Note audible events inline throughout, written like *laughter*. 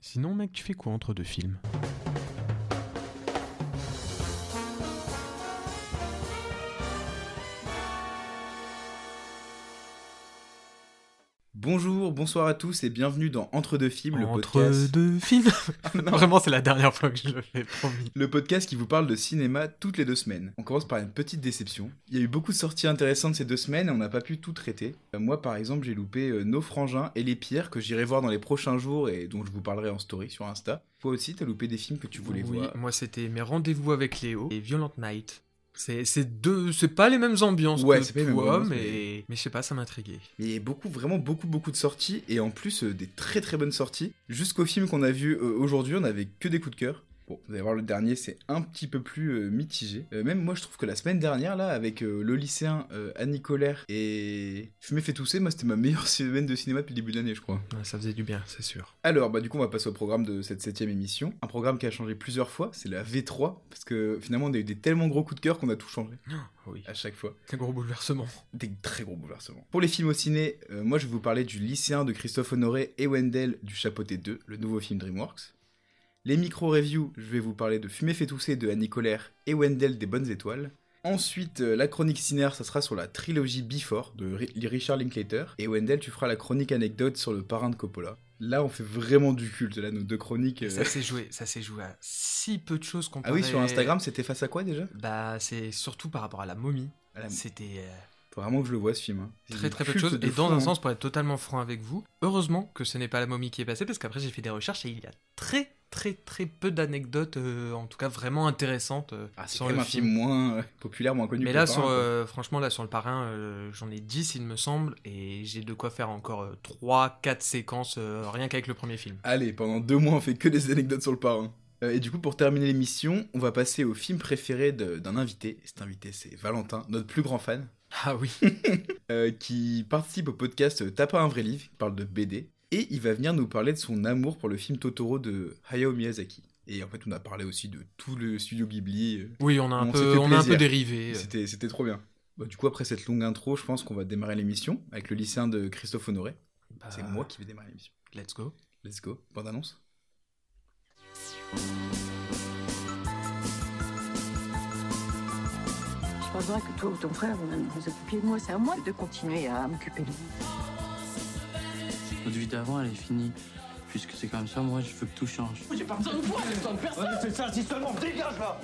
Sinon, mec, tu fais quoi entre deux films? Bonjour, bonsoir à tous et bienvenue dans Entre deux films, le Entre podcast. deux films. *laughs* Vraiment, c'est la dernière fois que je le fais, promis. Le podcast qui vous parle de cinéma toutes les deux semaines. On commence par une petite déception. Il y a eu beaucoup de sorties intéressantes ces deux semaines et on n'a pas pu tout traiter. Euh, Moi par exemple j'ai loupé euh, Nos Frangins et Les Pierres que j'irai voir dans les prochains jours et dont je vous parlerai en story sur Insta. Toi aussi t'as loupé des films que tu voulais oui, voir? moi c'était mes rendez-vous avec Léo et Violent Night. C'est c'est deux, c'est pas les mêmes ambiances Ouais, que toi, mais... mais- mais je sais pas, ça m'intriguait. Mais il y a beaucoup, vraiment beaucoup, beaucoup de sorties, et en plus euh, des très très bonnes sorties. Jusqu'au film qu'on a vu euh, aujourd'hui, on avait que des coups de cœur. Bon, vous allez voir le dernier, c'est un petit peu plus euh, mitigé. Euh, même moi, je trouve que la semaine dernière, là, avec euh, le lycéen Annie Colère et Fumé fait tousser, moi, c'était ma meilleure *laughs* semaine de cinéma depuis le début de l'année, je crois. Ouais, ça faisait du bien, c'est sûr. Alors, bah, du coup, on va passer au programme de cette septième émission. Un programme qui a changé plusieurs fois, c'est la V3, parce que finalement, on a eu des tellement gros coups de cœur qu'on a tout changé Oui, à chaque fois. un gros bouleversement. Des très gros bouleversements. Pour les films au ciné, moi je vais vous parler du lycéen de Christophe Honoré et Wendell du Chapeauté 2, le nouveau film DreamWorks. Les micro-reviews, je vais vous parler de Fumer fait tousser de Annie Colère et Wendell des Bonnes Étoiles. Ensuite, euh, la chronique cinéaire, ça sera sur la trilogie Before de Ri- Richard Linklater. Et Wendell, tu feras la chronique anecdote sur le parrain de Coppola. Là, on fait vraiment du culte, là, nos deux chroniques. euh. Ça s'est joué, ça s'est joué à si peu de choses Ah comparé... oui, sur Instagram, c'était face à quoi déjà? Bah, c'est surtout par rapport à la momie. La- C'était... euh, Faut vraiment que je le vois ce film. hein. Très très peu de choses. Et fou, dans un hein. sens, pour être totalement franc avec vous, heureusement que ce n'est pas la momie qui est passée, parce qu'après j'ai fait des recherches et il y a très très très peu d'anecdotes, euh, en tout cas vraiment intéressantes euh, Ah, c'est un film moins euh, populaire, moins connu. Mais que là, le sur, Parrain, euh, franchement, là sur le parrain, j'en ai 10 il me semble, et j'ai de quoi faire encore 3-4 séquences, rien qu'avec le premier film. Allez, pendant deux mois, on fait que des anecdotes sur le parrain. Et du coup, pour terminer l'émission, on va passer au film préféré d'un invité. Et cet invité, c'est Valentin, notre plus grand fan, Ah oui, *laughs* euh, qui participe au podcast T'as pas un vrai livre, qui parle de BD. Et il va venir nous parler de son amour pour le film Totoro de Hayao Miyazaki. Et en fait, on a parlé aussi de tout le studio Ghibli. euh, oui, on a un, On peu, on a un peu dérivé. C'était c'était trop bien. Bah, du coup, après cette longue intro, je pense qu'on va démarrer l'émission avec le lycéen de Christophe Honoré. Bah, C'est moi qui vais démarrer l'émission. Let's go. Let's go. Bande annonce. Penserais que toi ou ton frère, vous vous occupiez de moi. C'est à moi de continuer à m'occuper de vous. Notre vie d'avant, elle est finie. Puisque c'est comme ça, moi, je veux que tout change. J'ai pas besoin de toi, j'ai besoin de personne. c'est ça, si seulement dégage là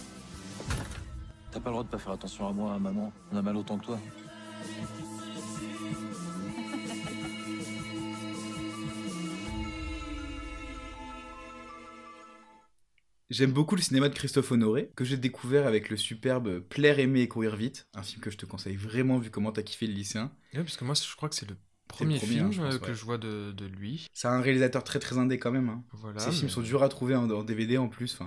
T'as pas le droit de pas faire attention à moi, à maman. On a mal autant que toi. J'aime beaucoup le cinéma de Christophe Honoré, que j'ai découvert avec le superbe Plaire, aimer et courir vite, un film que je te conseille vraiment vu comment t'as kiffé le lycéen. Ouais, parce que moi, je crois que c'est le premier, premier, film hein, je pense, euh, que ouais. je vois de, de lui. C'est un réalisateur très très indé quand même. Hein. Voilà. Ces films sont durs à trouver en, en DVD en plus.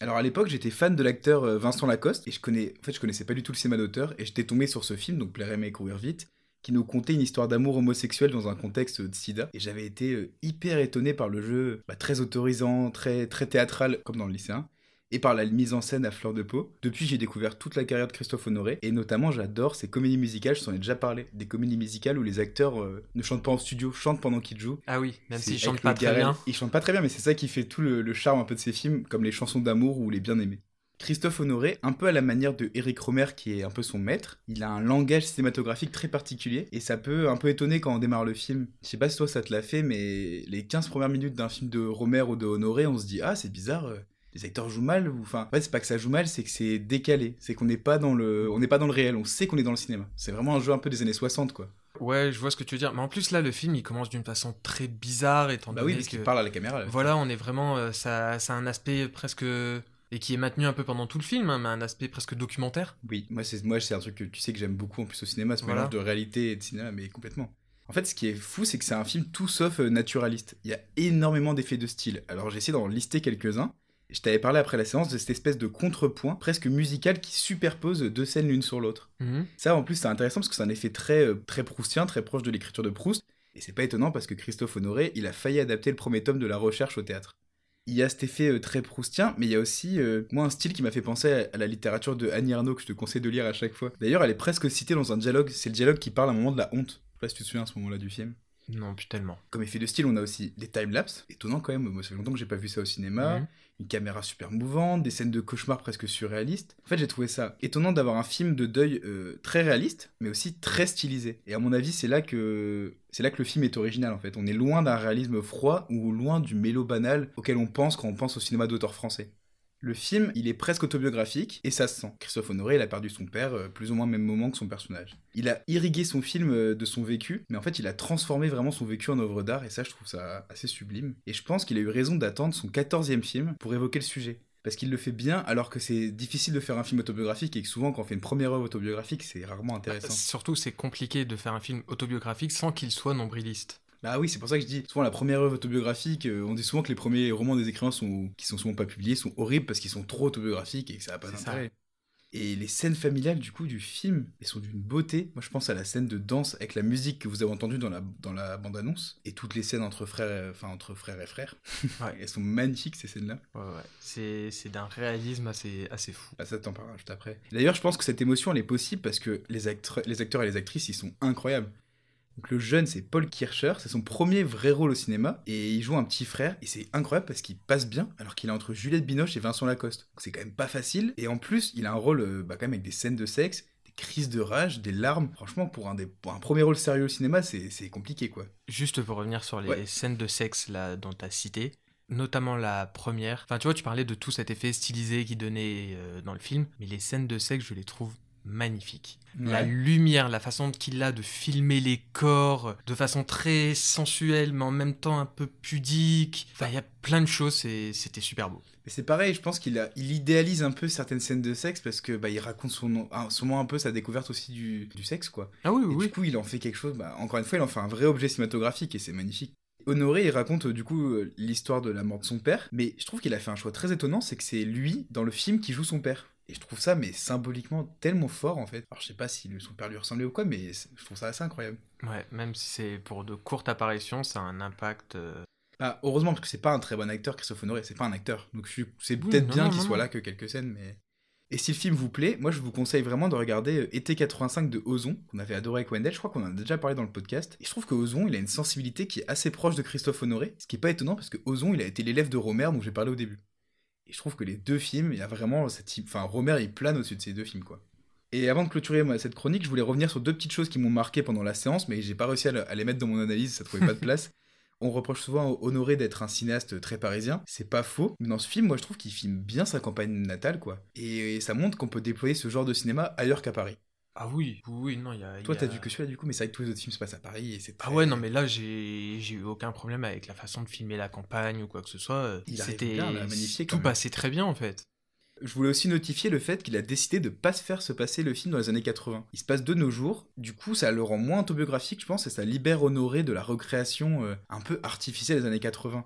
Alors à l'époque, j'étais fan de l'acteur euh, Vincent Lacoste et je connais, en fait, je connaissais pas du tout le cinéma d'auteur et j'étais tombé sur ce film, donc Plaire, aimer et courir vite, qui nous contait une histoire d'amour homosexuel dans un contexte de SIDA. Et j'avais été euh, hyper étonné par le jeu, bah, très autorisant, très très théâtral comme dans le lycéen. Et par la mise en scène à fleur de peau. Depuis, j'ai découvert toute la carrière de Christophe Honoré, et notamment, j'adore ces comédies musicales, je t'en ai déjà parlé, des comédies musicales où les acteurs euh, ne chantent pas en studio, chantent pendant qu'ils jouent, Ah oui, même c'est s'il avec chante le pas très bien. Il chante pas très bien, mais c'est ça qui fait tout le, le charme un peu de ces films, comme les chansons d'amour ou les bien-aimés. Christophe Honoré, un peu à la manière de Eric Romer, qui est un peu son maître, il a un langage cinématographique très particulier, et ça peut un peu étonner quand on démarre le film. Je sais pas si toi ça te l'a fait, mais les 15 premières minutes d'un film de Romer ou de Honoré, on se dit Ah, c'est bizarre, euh, les acteurs jouent mal, ou enfin, en fait, c'est pas que ça joue mal, c'est que c'est décalé, c'est qu'on n'est pas dans le, on n'est pas dans le réel, on sait qu'on est dans le cinéma. C'est vraiment un jeu un peu des années 60, quoi. Ouais, je vois ce que tu veux dire. Mais en plus, là, le film, il commence d'une façon très bizarre, étant Bah donné oui, parce qu'il parle à la caméra. là. Voilà, on est vraiment... euh, ça, ça a un aspect presque... Et qui est maintenu un peu pendant tout le film, hein, mais un aspect presque documentaire. Oui, moi c'est moi c'est un truc que tu sais que j'aime beaucoup en plus au cinéma, ce Voilà. mélange de réalité et de cinéma, mais complètement. En fait, ce qui est fou, c'est que c'est un film tout sauf euh, naturaliste. Il y a énormément d'effets de style. Alors j'ai essayé d'en lister quelques-uns. Je t'avais parlé après la séance de cette espèce de contrepoint presque musical qui superpose deux scènes l'une sur l'autre. Mhm. Ça, en plus, c'est intéressant parce que c'est un effet très, euh, très proustien, très proche de l'écriture de Proust. Et c'est pas étonnant parce que Christophe Honoré, il a failli adapter le premier tome de La Recherche au théâtre. Il y a cet effet euh, très proustien, mais il y a aussi, euh, moi, un style qui m'a fait penser à, la littérature de Annie Ernaux que je te conseille de lire à chaque fois. D'ailleurs, elle est presque citée dans un dialogue. C'est le dialogue qui parle à un moment de la honte. Je sais pas si tu te souviens à ce moment-là du film. Non, plus tellement. Comme effet de style, on a aussi des timelapses, étonnant quand même, moi ça fait longtemps que j'ai pas vu ça au cinéma, Mhm. une caméra super mouvante, des scènes de cauchemar presque surréalistes. En fait, j'ai trouvé ça étonnant d'avoir un film de deuil euh, très réaliste, mais aussi très stylisé. Et à mon avis, c'est là que c'est là que le film est original en fait. On est loin d'un réalisme froid ou loin du mélo banal auquel on pense quand on pense au cinéma d'auteur français. Le film, il est presque autobiographique et ça se sent. Christophe Honoré, il a perdu son père euh, plus ou moins au même moment que son personnage. Il a irrigué son film euh, de son vécu, mais en fait, il a transformé vraiment son vécu en œuvre d'art et ça, je trouve ça assez sublime. Et je pense qu'il a eu raison d'attendre son 14e film pour évoquer le sujet. Parce qu'il le fait bien alors que c'est difficile de faire un film autobiographique et que souvent quand on fait une première œuvre autobiographique c'est rarement intéressant. Surtout, c'est compliqué de faire un film autobiographique sans qu'il soit nombriliste. Bah oui, c'est pour ça que je dis souvent la première œuvre autobiographique, euh, on dit souvent que les premiers romans des écrivains sont, qui sont souvent pas publiés sont horribles parce qu'ils sont trop autobiographiques et que ça n'a pas d'intérêt. Et les scènes familiales du coup du film, elles sont d'une beauté. Moi je pense à la scène de danse avec la musique que vous avez entendue dans la, dans la bande-annonce et toutes les scènes entre frères, et- enfin entre frères et frères. *laughs* Ouais. elles sont magnifiques ces scènes-là. Ouais, ouais. C'est c'est d'un réalisme assez, assez fou. Ah, ça t'en parlera juste après. D'ailleurs, je pense que cette émotion, elle est possible parce que les, acteurs, les acteurs et les actrices, ils sont incroyables. Donc le jeune, c'est Paul Kircher, c'est son premier vrai rôle au cinéma, et il joue un petit frère, et c'est incroyable parce qu'il passe bien, alors qu'il est entre Juliette Binoche et Vincent Lacoste. Donc c'est quand même pas facile, et en plus, il a un rôle euh, bah, quand même avec des scènes de sexe, des crises de rage, des larmes. Franchement, pour un, des, pour un premier rôle sérieux au cinéma, c'est compliqué, quoi. Juste pour revenir sur les Ouais. scènes de sexe là dont tu as cité, notamment la première. Enfin, tu vois, tu parlais de tout cet effet stylisé qui donnait euh, dans le film, mais les scènes de sexe, je les trouve magnifiques. La lumière, la façon qu'il a de filmer les corps de façon très sensuelle, mais en même temps un peu pudique. Enfin, il y a plein de choses, c'est- c'était super beau. Mais c'est pareil, je pense qu'il a, il idéalise un peu certaines scènes de sexe parce que bah, il raconte son, sûrement un peu sa découverte aussi du, du sexe, quoi. Ah oui, Et oui, du coup, il en fait quelque chose, bah, encore une fois, il en fait un vrai objet cinématographique et c'est magnifique. Honoré, il raconte euh, du coup euh, l'histoire de la mort de son père, mais je trouve qu'il a fait un choix très étonnant, c'est que c'est lui, dans le film, qui joue son père. Et je trouve ça, mais symboliquement, tellement fort en fait. Alors je sais pas si son père lui ressemblait ou quoi, mais je trouve ça assez incroyable. Ouais, même si c'est pour de courtes apparitions, ça a un impact. euh, Bah, heureusement, parce que c'est pas un très bon acteur, Christophe Honoré, c'est pas un acteur. Donc je suis- c'est peut-être bien qu'il soit là que quelques scènes, mais. Et si le film vous plaît, moi je vous conseille vraiment de regarder euh, Été 85 de Ozon, qu'on avait adoré avec Wendell, je crois qu'on en a déjà parlé dans le podcast. Et je trouve que Ozon, il a une sensibilité qui est assez proche de Christophe Honoré, ce qui est pas étonnant parce que Ozon, il a été l'élève de Romer dont j'ai parlé au début. Et je trouve que les deux films, il y a vraiment cette type. Enfin, Romer, il plane au-dessus de ces deux films, quoi. Et avant de clôturer moi, cette chronique, je voulais revenir sur deux petites choses qui m'ont marqué pendant la séance, mais j'ai pas réussi à, le- à les mettre dans mon analyse, ça trouvait pas de *laughs* place. On reproche souvent à Honoré d'être un cinéaste très parisien, c'est pas faux, mais dans ce film, moi je trouve qu'il filme bien sa campagne natale, quoi. Et, et ça montre qu'on peut déployer ce genre de cinéma ailleurs qu'à Paris. Ah oui, oui, non, il y a. Toi, a- t'as vu que celui-là, du coup, mais c'est vrai que tous les autres films se passent à Paris et c'est Ah ouais, non, mais là, j'ai j'ai eu aucun problème avec la façon de filmer la campagne ou quoi que ce soit. euh, Il C'était. quand Tout passait très bien en fait. Je voulais aussi notifier le fait qu'il a décidé de pas se faire se passer le film dans les années 80. Il se passe de nos jours, du coup ça le rend moins autobiographique je pense et ça libère Honoré de la recréation euh, un peu artificielle des années 80.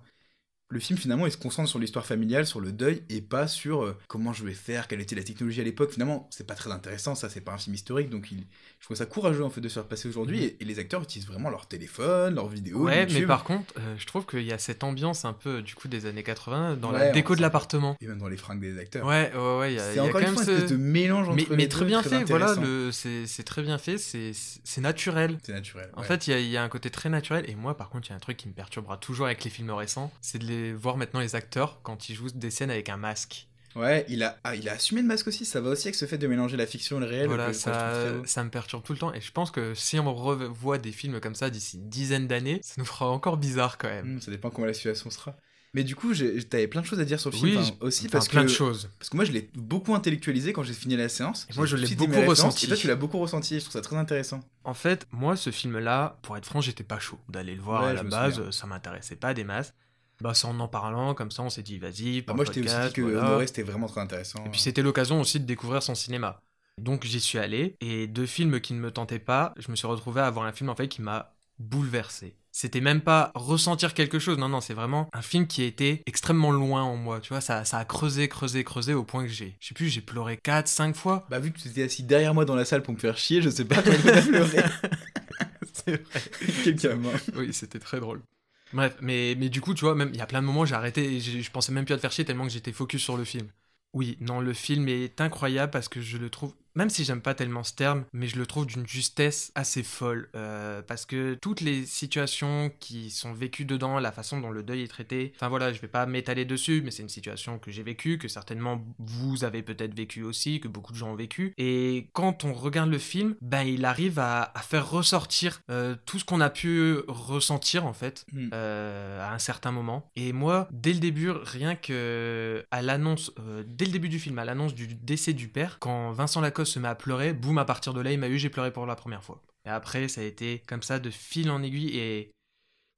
Le film finalement il se concentre sur l'histoire familiale, sur le deuil et pas sur euh, comment je vais faire, quelle était la technologie à l'époque. Finalement c'est pas très intéressant, ça c'est pas un film historique donc il... je trouve ça courageux en fait de se faire passer aujourd'hui et, et les acteurs utilisent vraiment leur téléphone, leur vidéo. Ouais, mais par contre, euh, je trouve qu'il y a cette ambiance un peu du coup des années 80 dans Ouais, la déco de l'appartement. Et même dans les fringues des acteurs. Ouais, ouais, ouais, il y a, y c'est quand une même fois ce. de mélange entre Mais, les mais deux, très bien fait, voilà, le... c'est c'est très bien fait, c'est c'est naturel. C'est naturel. En ouais. fait, il y, y a un côté très naturel, et moi, par contre, il y a un truc qui me perturbera toujours avec les films récents, c'est de les voir maintenant les acteurs quand ils jouent des scènes avec un masque. Ouais, il a, ah, il a assumé le masque aussi, ça va aussi avec ce fait de mélanger la fiction et le réel. voilà, ça, ça me perturbe tout le temps, et je pense que si on revoit des films comme ça d'ici une dizaine d'années, ça nous fera encore bizarre quand même. Hmm, ça dépend comment la situation sera. Mais du coup, t'avais plein de choses à dire sur le Oui, film, enfin, aussi parce plein que, de choses. parce que moi je l'ai beaucoup intellectualisé quand j'ai fini la séance. Et moi, je l'ai beaucoup ressenti. Et toi, tu l'as beaucoup ressenti, je trouve ça très intéressant. En fait, moi, ce film-là, pour être franc, j'étais pas chaud d'aller le voir Ouais, à la base, ça m'intéressait pas des masses. Bah, c'est en en parlant, comme ça, on s'est dit, vas-y, Bah, moi, je t'ai aussi dit que voilà. Honoré c'était vraiment très intéressant. Et puis c'était l'occasion aussi de découvrir son cinéma. Donc j'y suis allé, et deux films qui ne me tentaient pas, je me suis retrouvé à voir un film en fait qui m'a bouleversé. C'était même pas ressentir quelque chose, non, non, c'est vraiment un film qui été extrêmement loin en moi, tu vois, ça, ça a creusé, creusé, creusé au point que j'ai, je sais plus, j'ai pleuré 4, 5 fois. Bah, vu que tu étais assis derrière moi dans la salle pour me faire chier, je sais pas combien t'as *laughs* pleuré. *laughs* c'est vrai. Quel gamin. Oui, c'était très drôle. Bref, mais, mais du coup, tu vois, même il y a plein de moments, j'ai arrêté et je pensais même plus à te faire chier tellement que j'étais focus sur le film. Oui, non, le film est incroyable parce que je le trouve même si j'aime pas tellement ce terme, mais je le trouve d'une justesse assez folle. euh, parce que toutes les situations qui sont vécues dedans, la façon dont le deuil est traité, enfin voilà, je vais pas m'étaler dessus, mais c'est une situation que j'ai vécue, que certainement vous avez peut-être vécu aussi, que beaucoup de gens ont vécu. Et quand on regarde le film, ben il arrive à, à faire ressortir euh, tout ce qu'on a pu ressentir en fait Hmm. euh, à un certain moment. Et moi, dès le début, rien que à l'annonce, dès le début du film, à l'annonce du décès du père, quand Vincent Lacoste se met à pleurer, boum, à partir de là, il m'a eu, j'ai pleuré pour la première fois. Et après, ça a été comme ça de fil en aiguille et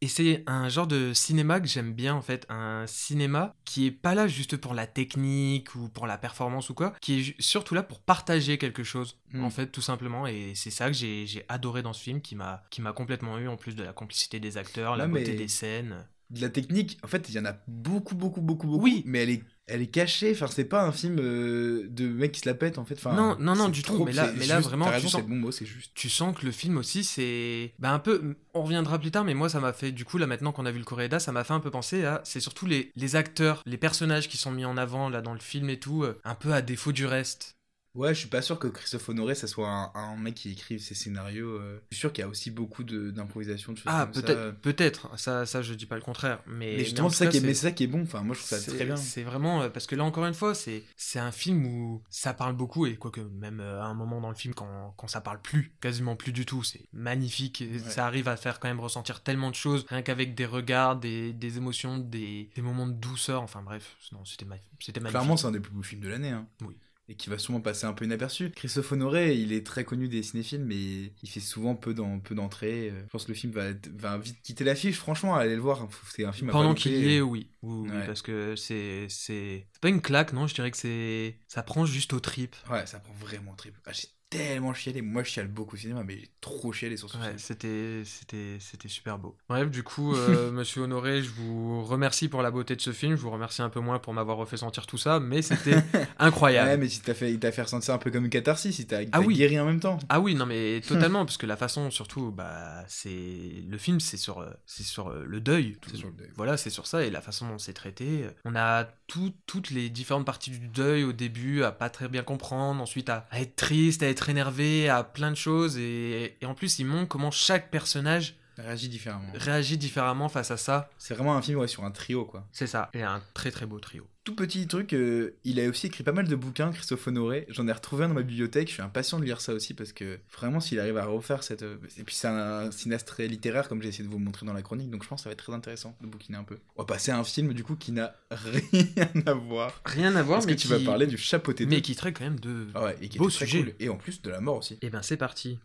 et c'est un genre de cinéma que j'aime bien en fait, un cinéma qui est pas là juste pour la technique ou pour la performance ou quoi, qui est surtout là pour partager quelque chose Mm. en fait tout simplement et c'est ça que j'ai adoré dans ce film qui m'a qui m'a complètement eu en plus de la complicité des acteurs, la beauté des scènes. De la technique, en fait, il y en a beaucoup, beaucoup, beaucoup, beaucoup. Oui. Mais elle est, elle est cachée. Enfin, c'est pas un film euh, de mec qui se la pète, en fait. Enfin, Non, non, non, du tout, mais là- mais là, vraiment, tu sens- bon mot, juste. tu sens que le film aussi c'est bah un peu on reviendra plus tard mais moi ça m'a fait du coup là maintenant qu'on a vu le Coréda ça m'a fait un peu penser à c'est surtout les, les acteurs les personnages qui sont mis en avant là dans le film et tout euh, un peu à défaut du reste Ouais, je suis pas sûr que Christophe Honoré, ça soit un, un mec qui écrive ses scénarios. euh. Je suis sûr qu'il y a aussi beaucoup de- d'improvisation, de, choses ah peut-être peut-être ça ça je dis pas le contraire mais Mais justement, en c'est ça, qui est, mais ça qui est bon. Enfin, moi, je trouve ça très bien. C'est vraiment euh, parce que là encore une fois, c'est c'est un film où ça parle beaucoup et quoique même euh, à un moment dans le film quand, quand ça parle plus, quasiment plus du tout, c'est magnifique. Ouais. Ça arrive à faire quand même ressentir tellement de choses rien qu'avec des regards, des, des émotions, des, des moments de douceur. Enfin bref, non, c'était ma- c'était magnifique. Clairement, c'est un des plus beaux films de l'année. Hein. Oui. Et qui va sûrement passer un peu inaperçu. Christophe Honoré, il est très connu des cinéphiles, mais il fait souvent peu d'en- peu d'entrées. Je pense que le film va, être- va vite quitter l'affiche. Franchement, allez le voir. C'est un film Pendant qu'il y est, oui. Oui, oui, Ouais. parce que c'est c'est pas une claque, non? Je dirais que c'est ça prend juste au trip. Ouais, ça prend vraiment trip. Ah, j'ai tellement chialé. Moi, je chiale beaucoup au cinéma, mais j'ai trop chialé sur ce Ouais, film. c'était c'était c'était super beau. Bref, du coup, euh, *laughs* Monsieur Honoré, je vous remercie pour la beauté de ce film. Je vous remercie un peu moins pour m'avoir refait sentir tout ça, mais c'était *laughs* incroyable. Ouais, mais si t'as fait, il t'a fait ressentir un peu comme une catharsis, il t'a Ah oui. guéri en même temps. Ah oui, non mais *laughs* totalement, parce que la façon, surtout, bah, c'est le film, c'est sur, euh, c'est sur euh, le deuil. C'est sur le deuil. Voilà, c'est sur ça et la façon dont c'est traité. On a tout- toutes les différentes parties du deuil au début à pas très bien comprendre, ensuite à, à être triste, à être énervé, à plein de choses et, en plus il montre comment chaque personnage Réagit différemment. réagit différemment face à ça. C'est vraiment un film ouais, sur un trio, quoi. C'est ça, et un très très beau trio. Tout petit truc, euh, il a aussi écrit pas mal de bouquins, Christophe Honoré. J'en ai retrouvé un dans ma bibliothèque. Je suis impatient de lire ça aussi parce que vraiment, s'il arrive à refaire cette. euh, Et puis, c'est un cinéaste très littéraire, comme j'ai essayé de vous montrer dans la chronique. Donc, je pense que ça va être très intéressant de bouquiner un peu. On va passer à un film, du coup, qui n'a *laughs* rien à voir. Rien à voir, Parce mais que tu qui... vas parler du chapeauté mais qui traite quand même de... Ah ouais, et qui très sujet. cool. Et en plus, de la mort aussi. Eh ben c'est parti.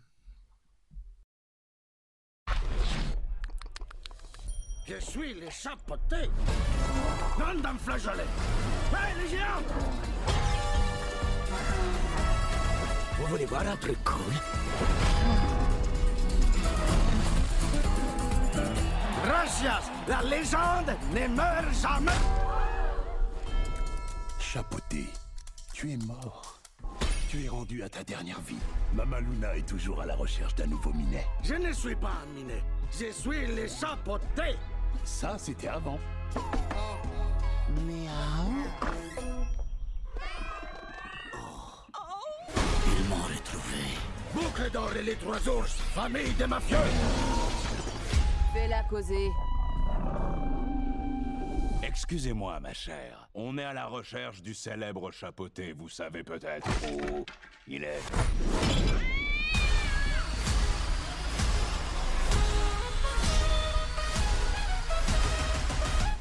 Je suis les chapeautés. Non d'un flageolet. Hé, les géants Vous voulez voir un truc cool? Gracias La légende ne meurt jamais Chapeauté, tu es mort. Tu es rendu à ta dernière vie? Mama Luna est toujours à la recherche d'un nouveau minet. Je ne suis pas un minet. Je suis les chapeautés. Ça, c'était avant. Ils m'ont retrouvé. Boucle d'or et les trois ours, famille de mafieux. Fais-la causer. Excusez-moi, ma chère. On est à la recherche du célèbre chapeauté, vous savez peut-être où il est.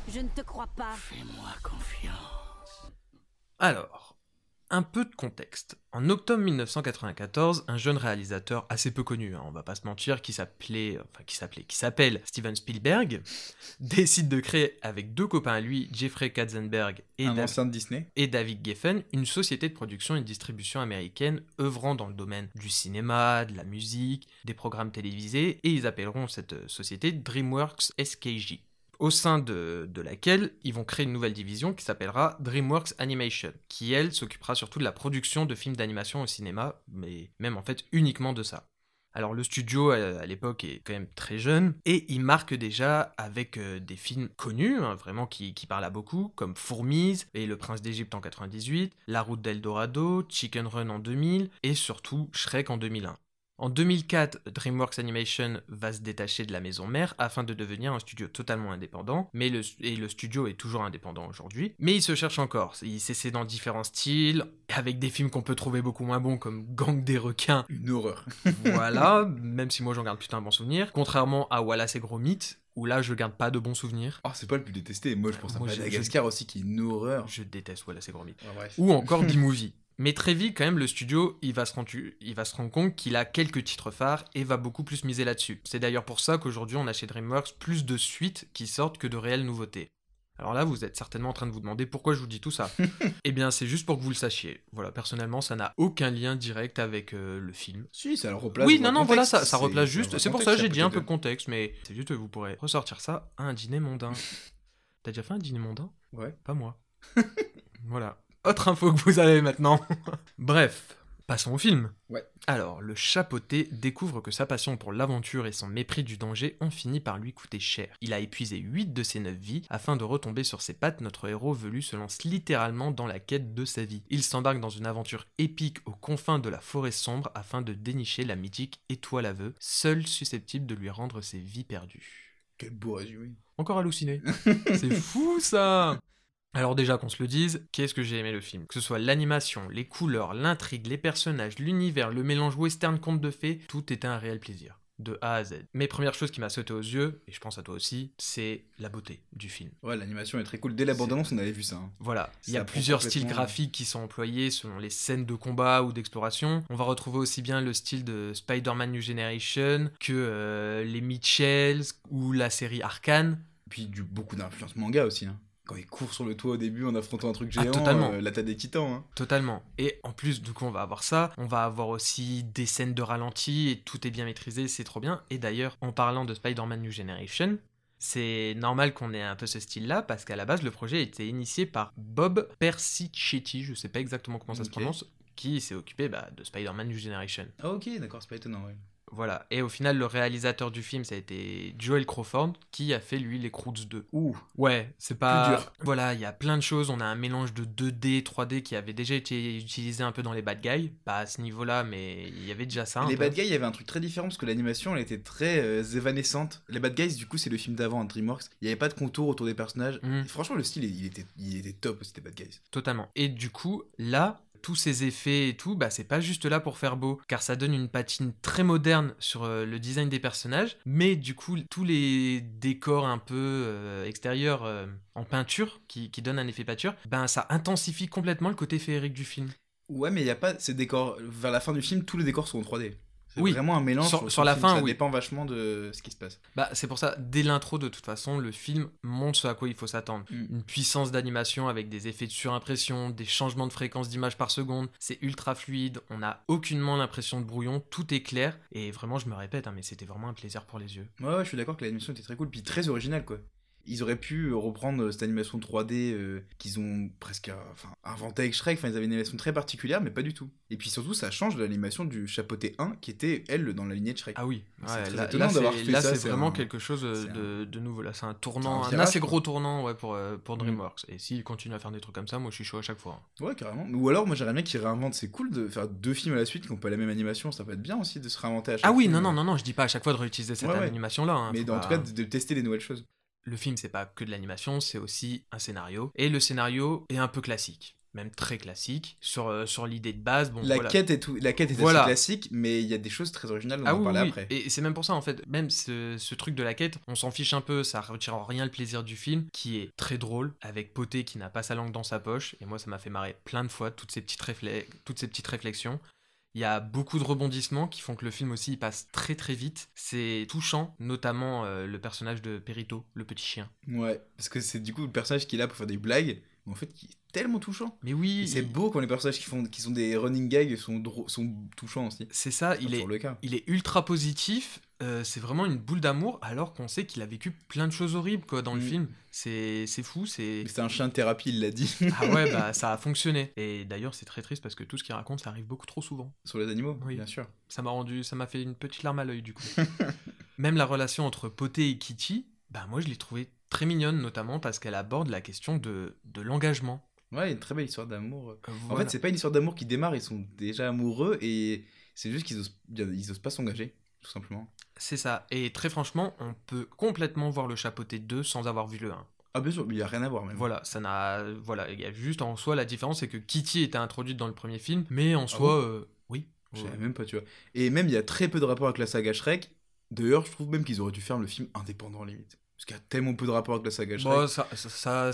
Je ne te crois pas. Fais-moi confiance. Alors, un peu de contexte. En octobre 1994, un jeune réalisateur assez peu connu, hein, on va pas se mentir, qui s'appelait, enfin qui s'appelait, qui s'appelle Steven Spielberg, *laughs* décide de créer avec deux copains à lui, Jeffrey Katzenberg et, un de Disney. et David Geffen, une société de production et de distribution américaine œuvrant dans le domaine du cinéma, de la musique, des programmes télévisés, et ils appelleront cette euh, société DreamWorks SKJ au sein de, laquelle ils vont créer une nouvelle division qui s'appellera DreamWorks Animation, qui elle s'occupera surtout de la production de films d'animation au cinéma, mais même en fait uniquement de ça. Alors le studio à, l'époque est quand même très jeune et il marque déjà avec euh, des films connus, hein, vraiment qui, qui parlent à beaucoup, comme Fourmise et Le Prince d'Égypte en 98, La Route d'Eldorado, Chicken Run en 2000 et surtout Shrek en 2001. En 2004, DreamWorks Animation va se détacher de la maison mère afin de devenir un studio totalement indépendant, mais le, et le studio est toujours indépendant aujourd'hui. Mais il se cherche encore, il s'essaie dans différents styles, avec des films qu'on peut trouver beaucoup moins bons comme Gang des requins, Une horreur. *laughs* voilà, même si moi j'en garde putain un bon souvenir, contrairement à Wallace et Gromit, où là je garde pas de bons souvenirs. Oh, c'est pas le plus détesté. Moi, je pense à Madagascar aussi, qui est une horreur. Je déteste Wallace et Gromit. Ah, ou encore B-Movie. Mais très vite, quand même, le studio, il va se rendre, il va se rendre compte qu'il a quelques titres phares et va beaucoup plus miser là-dessus. C'est d'ailleurs pour ça qu'aujourd'hui, on a chez DreamWorks plus de suites qui sortent que de réelles nouveautés. Alors là, vous êtes certainement en train de vous demander pourquoi je vous dis tout ça. *laughs* eh bien, c'est juste pour que vous le sachiez. Voilà, personnellement, ça n'a aucun lien direct avec euh, le film. Si, ça le replace. oui, non, non, voilà, ça, ça replace juste. C'est pour ça que j'ai dit un peu de contexte, mais c'est juste que vous pourrez ressortir ça à un dîner mondain. *laughs* T'as déjà fait un dîner mondain? Ouais. Pas moi. *laughs* voilà. Autre info que vous avez maintenant. *laughs* Bref, passons au film. Ouais. Alors, le chapeauté découvre que sa passion pour l'aventure et son mépris du danger ont fini par lui coûter cher. Il a épuisé 8 de ses 9 vies. Afin de retomber sur ses pattes, notre héros velu se lance littéralement dans la quête de sa vie. Il s'embarque dans une aventure épique aux confins de la forêt sombre afin de dénicher la mythique étoile aveu, seule susceptible de lui rendre ses vies perdues. Quel beau résumé. Encore halluciné. *laughs* C'est fou ça alors déjà qu'on se le dise, qu'est-ce que j'ai aimé le film? Que ce soit l'animation, les couleurs, l'intrigue, les personnages, l'univers, le mélange western conte de fées, tout était un réel plaisir. De A à Z. Mais première chose qui m'a sauté aux yeux, et je pense à toi aussi, c'est la beauté du film. Ouais, l'animation est très cool. Dès la bande-annonce, on avait vu ça. hein. Voilà, il y a plusieurs styles graphiques qui sont employés selon les scènes de combat ou d'exploration. On va retrouver aussi bien le style de Spider-Man New Generation que euh, les Mitchells ou la série Arcane. Puis du, beaucoup d'influence manga aussi. hein. Quand il court sur le toit au début en affrontant un truc géant, Ah, totalement. euh, l'attaque des titans. hein. Totalement. Et en plus, du coup, on va avoir ça. On va avoir aussi des scènes de ralenti et tout est bien maîtrisé, c'est trop bien. Et d'ailleurs, en parlant de Spider-Man New Generation, c'est normal qu'on ait un peu ce style-là parce qu'à la base, le projet a été initié par Bob Persichetti, je sais pas exactement comment ça se prononce, qui s'est occupé bah, de Spider-Man New Generation. Ah, ok, d'accord, c'est pas étonnant. Ouais. Voilà. Et au final, le réalisateur du film, ça a été Joel Crawford, qui a fait lui les Croods 2. Ouh, Ouais, c'est pas. Plus dur. Voilà, il y a plein de choses. On a un mélange de 2D, 3D qui avait déjà été utilisé un peu dans les Bad Guys. Pas à ce niveau-là, mais il y avait déjà ça. un les peu. Bad Guys, il y avait un truc très différent parce que l'animation, elle était très euh, évanescente. Les Bad Guys, du coup, c'est le film d'avant, DreamWorks. Il n'y avait pas de contour autour des personnages. Mm. Franchement, le style, il était, il était top aussi, des Bad Guys. Totalement. Et du coup, là, tous ces effets et tout, bah, c'est pas juste là pour faire beau, car ça donne une patine très moderne sur euh, le design des personnages, mais du coup, tous les décors un peu euh, extérieurs euh, en peinture, qui, qui donnent un effet peinture, ben ça intensifie complètement le côté féerique du film. Ouais, mais il n'y a pas ces décors. Vers la fin du film, tous les décors sont en 3D. C'est Oui. vraiment un mélange. Sur- la film. fin, ça oui. dépend vachement de ce qui se passe. Bah, c'est pour ça, dès l'intro, de toute façon, le film montre ce à quoi il faut s'attendre. Mm. Une puissance d'animation avec des effets de surimpression, des changements de fréquence d'image par seconde, c'est ultra fluide, on n'a aucunement l'impression de brouillon, tout est clair, et vraiment, je me répète, hein, mais c'était vraiment un plaisir pour les yeux. Ouais, ouais, je suis d'accord que l'animation était très cool, puis très originale, quoi. Ils auraient pu euh, reprendre cette animation 3D euh, qu'ils ont presque euh, enfin, inventée avec Shrek. Enfin, ils avaient une animation très particulière, mais pas du tout. Et puis surtout, ça change de l'animation du chapeauté 1, qui était, elle, dans la lignée de Shrek. Ah oui, C'est ouais, là, étonnant là, d'avoir fait là, ça, c'est c'est vraiment un- quelque chose euh, de, nouveau. Là, c'est un tournant, un assez gros tournant ouais, pour, euh, pour Mm. DreamWorks. Et s'ils continuent à faire des trucs comme ça, moi je suis chaud à chaque fois. hein. Ouais, carrément. Ou alors, moi, j'aimerais bien qu'ils réinventent. C'est cool de faire deux films à la suite qui n'ont pas la même animation. Ça peut être bien aussi de se réinventer à chaque Ah oui, film. non, non, non, non, je dis pas à chaque fois de réutiliser cette animation-là. hein, Mais en tout cas, de, de tester des nouvelles choses. Le film c'est pas que de l'animation, c'est aussi un scénario. Et le scénario est un peu classique, même très classique, sur, euh, sur l'idée de base. Bon, la, voilà. quête est tout, la quête est Voilà. assez classique, mais il y a des choses très originales. On Ah en oui, oui, après. et c'est même pour ça en fait, même ce, ce truc de la quête, on s'en fiche un peu, ça retire en rien le plaisir du film, qui est très drôle, avec Poté qui n'a pas sa langue dans sa poche, et moi ça m'a fait marrer plein de fois, toutes ces petites, toutes ces petites réflexions. Il y a beaucoup de rebondissements qui font que le film aussi il passe très très vite. C'est touchant, notamment euh, le personnage de Perito, le petit chien. Ouais, parce que c'est du coup le personnage qui est là pour faire des blagues, mais en fait qui est tellement touchant. Mais oui, C'est il- beau quand les personnages qui font qui sont des running gags sont, sont touchants aussi. c'est ça, il est, toujours le cas. il est ultra positif, euh, c'est vraiment une boule d'amour alors qu'on sait qu'il a vécu plein de choses horribles quoi dans le Mm. film. C'est fou, c'est C'est un chien de thérapie, il l'a dit. ah ouais *laughs* bah ça a fonctionné. Et d'ailleurs c'est très triste parce que tout ce qu'il raconte ça arrive beaucoup trop souvent. Sur les animaux, Oui. bien sûr. Ça m'a rendu, ça m'a fait une petite larme à l'œil du coup. *laughs* Même la relation entre Poté et Kitty, bah moi je l'ai trouvée très mignonne notamment parce qu'elle aborde la question de, de l'engagement. Ouais, une très belle histoire d'amour. Euh, En fait, c'est pas une histoire d'amour qui démarre, ils sont déjà amoureux et c'est juste qu'ils osent, ils osent pas s'engager, tout simplement. C'est ça. Et très franchement, on peut complètement voir le chapeauté 2 sans avoir vu le 1. Ah, bien sûr, mais il y a rien à voir même. Voilà, ça n'a. Voilà, il y a juste en soi la différence, c'est que Kitty était introduite dans le premier film, mais en soi, bon? euh, oui. Je Ouais. savais même pas, tu vois. Et même, il y a très peu de rapport avec la saga Shrek. D'ailleurs, je trouve même qu'ils auraient dû faire le film indépendant, limite. Parce qu'il y a tellement peu de rapport avec la saga Shrek. Bon, ça, ça- ça,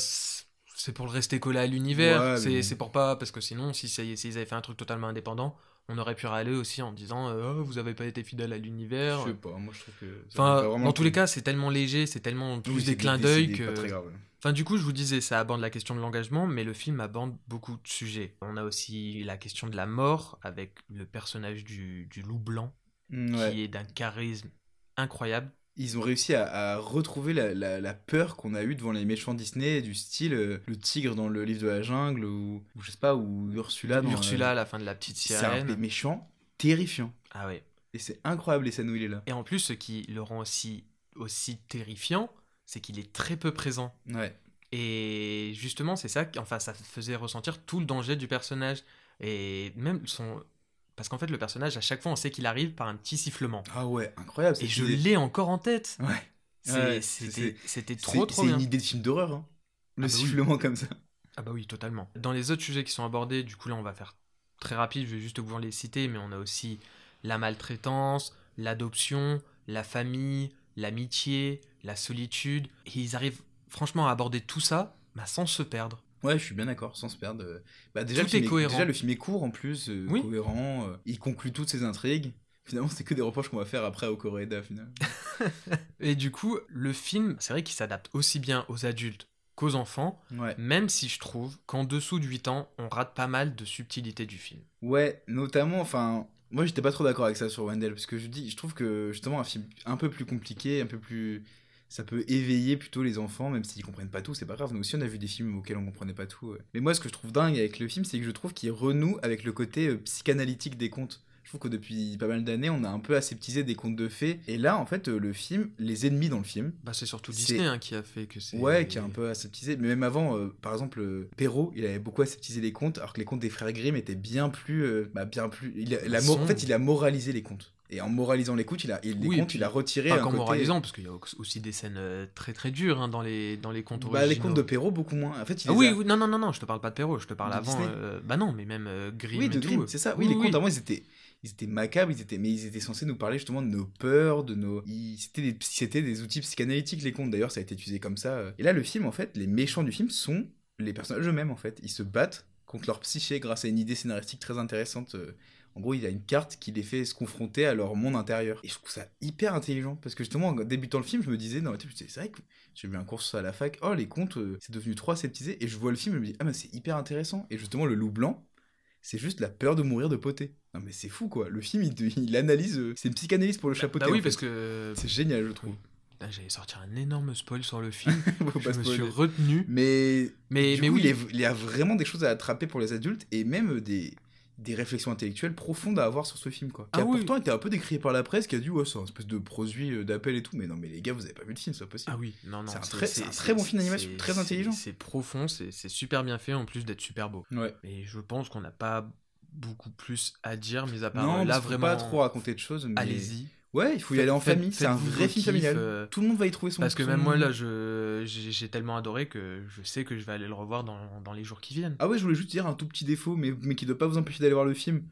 c'est pour le rester collé à l'univers. Ouais, c'est pour pas. Parce que sinon, si s'ils avaient fait un truc totalement indépendant, on aurait pu râler aussi en disant euh, Oh, vous avez pas été fidèle à l'univers. je sais pas, moi je trouve que. Enfin, dans tous les cas, c'est tellement léger, c'est tellement plus des clins d'œil que. pas très grave. Enfin, du coup, je vous disais, ça aborde la question de l'engagement, mais le film aborde beaucoup de sujets. On a aussi la question de la mort, avec le personnage du, du loup blanc, Mm, ouais. qui est d'un charisme incroyable. Ils ont réussi à, à retrouver la, la- la peur qu'on a eue devant les méchants Disney, du style euh, le tigre dans le livre de la jungle, ou, ou je sais pas, ou Ursula dans. Ursula, euh, la fin de la petite C'est un sirène. méchant terrifiant. Ah ouais. Et c'est incroyable les scènes où il est là. Et en plus, ce qui le rend aussi, aussi terrifiant, c'est qu'il est très peu présent. Ouais. Et justement, c'est ça, qui- enfin, ça faisait ressentir tout le danger du personnage. Et même son. Parce qu'en fait, le personnage, à chaque fois, on sait qu'il arrive par un petit sifflement. Ah ouais, incroyable. Et je l'ai encore en tête. Ouais. C'est- C'était c'est- c'était C'est- trop, trop C'est bien. une idée de film d'horreur, hein. Le Ah bah oui. sifflement comme ça. Ah bah oui, totalement. Dans les autres sujets qui sont abordés, du coup là on va faire très rapide, je vais juste vous les citer, mais on a aussi la maltraitance, l'adoption, la famille, l'amitié, la solitude, et ils arrivent franchement à aborder tout ça bah, sans se perdre. Ouais, je suis bien d'accord, sans se perdre. euh, Bah, déjà, Tout le film est cohérent. déjà, le film est court en plus, euh, Oui. cohérent. euh, il conclut toutes ses intrigues. Finalement, c'est que des reproches qu'on va faire après au Coréda, finalement. *laughs* Et du coup, le film, c'est vrai qu'il s'adapte aussi bien aux adultes qu'aux enfants, Ouais. même si je trouve qu'en dessous de 8 ans, on rate pas mal de subtilités du film. Ouais, notamment, enfin, moi j'étais pas trop d'accord avec ça sur Wendell, parce que je dis, je trouve que justement un film un peu plus compliqué, un peu plus, ça peut éveiller plutôt les enfants, même s'ils comprennent pas tout, c'est pas grave. Nous aussi on a vu des films auxquels on comprenait pas tout. ouais. Mais moi ce que je trouve dingue avec le film, c'est que je trouve qu'il renoue avec le côté euh, psychanalytique des contes. Je trouve que depuis pas mal d'années, on a un peu aseptisé des contes de fées. Et là, en fait, euh, le film, les ennemis dans le film, Bah, c'est surtout Disney hein, qui a fait que c'est. Ouais, qui est un peu aseptisé. Mais même avant, euh, par exemple, euh, Perrault, il avait beaucoup aseptisé les contes, alors que les contes des frères Grimm étaient bien plus, euh, bah, bien plus. Il a, mo- en fait, il a moralisé les contes. Et en moralisant les contes, il a, il- les Oui, puis il a retiré Pas qu'en côté- moralisant, parce qu'il y a aussi des scènes euh, très très dures hein, dans, les, dans les contes Bah, originaux. les contes de Perrault, beaucoup moins. En fait, il Ah oui, a- oui, non, non, non, non, je te parle pas de Perrault, je te parle De avant. Euh, bah non, mais même euh, Grimm Oui, de. Grimm, c'est ça. Oui, les contes, avant, ils étaient, ils étaient macabres, ils étaient, mais ils étaient censés nous parler justement de nos peurs, de nos. C'était des, c'était des outils psychanalytiques, les contes. D'ailleurs, ça a été utilisé comme ça. Et là, le film, en fait, les méchants du film sont les personnages eux-mêmes, en fait. Ils se battent contre leur psyché grâce à une idée scénaristique très intéressante. euh, En gros, il y a une carte qui les fait se confronter à leur monde intérieur. Et je trouve ça hyper intelligent. Parce que justement, en débutant le film, je me disais, disais, c'est vrai que j'ai vu un cours sur ça à la fac. Oh, les contes, euh, c'est devenu trop aseptisé. Et je vois le film et je me dis, ah, mais c'est hyper intéressant. Et justement, le loup blanc, c'est juste la peur de mourir de poté. Non, mais c'est fou, quoi. Le film, il, analyse. euh, c'est une psychanalyse pour le chapeauté. Bah oui, en parce que. C'est génial, je trouve. Ah, J'allais sortir un énorme spoil sur le film. *laughs* Faut je me spoiler. suis retenu. Mais, Mais, coup, oui. il y a vraiment des choses à attraper pour les adultes et même des, des réflexions intellectuelles profondes à avoir sur ce film, quoi. Qui Ah a oui. pourtant été un peu décrié par la presse, qui a dit, ouais, c'est un espèce de produit euh, d'appel et tout. Mais non, mais les gars, vous avez pas vu le film, c'est pas possible. Ah oui, non, non. C'est un très- c'est un très bon film d'animation, très intelligent. C'est profond, c'est c'est super bien fait en plus d'être super beau. Ouais. Et je pense qu'on n'a pas beaucoup plus à dire, mis à part non, euh, là vraiment. pas trop raconter de choses. Mais... Allez-y. Ouais, il faut y aller en famille. C'est un vrai film familial. euh, Tout le monde va y trouver son Parce que même moi là, je j'ai tellement adoré que je sais que je vais aller le revoir dans, dans les jours qui viennent. Ah ouais, je voulais juste dire un tout petit défaut, mais, mais qui doit pas vous empêcher d'aller voir le film.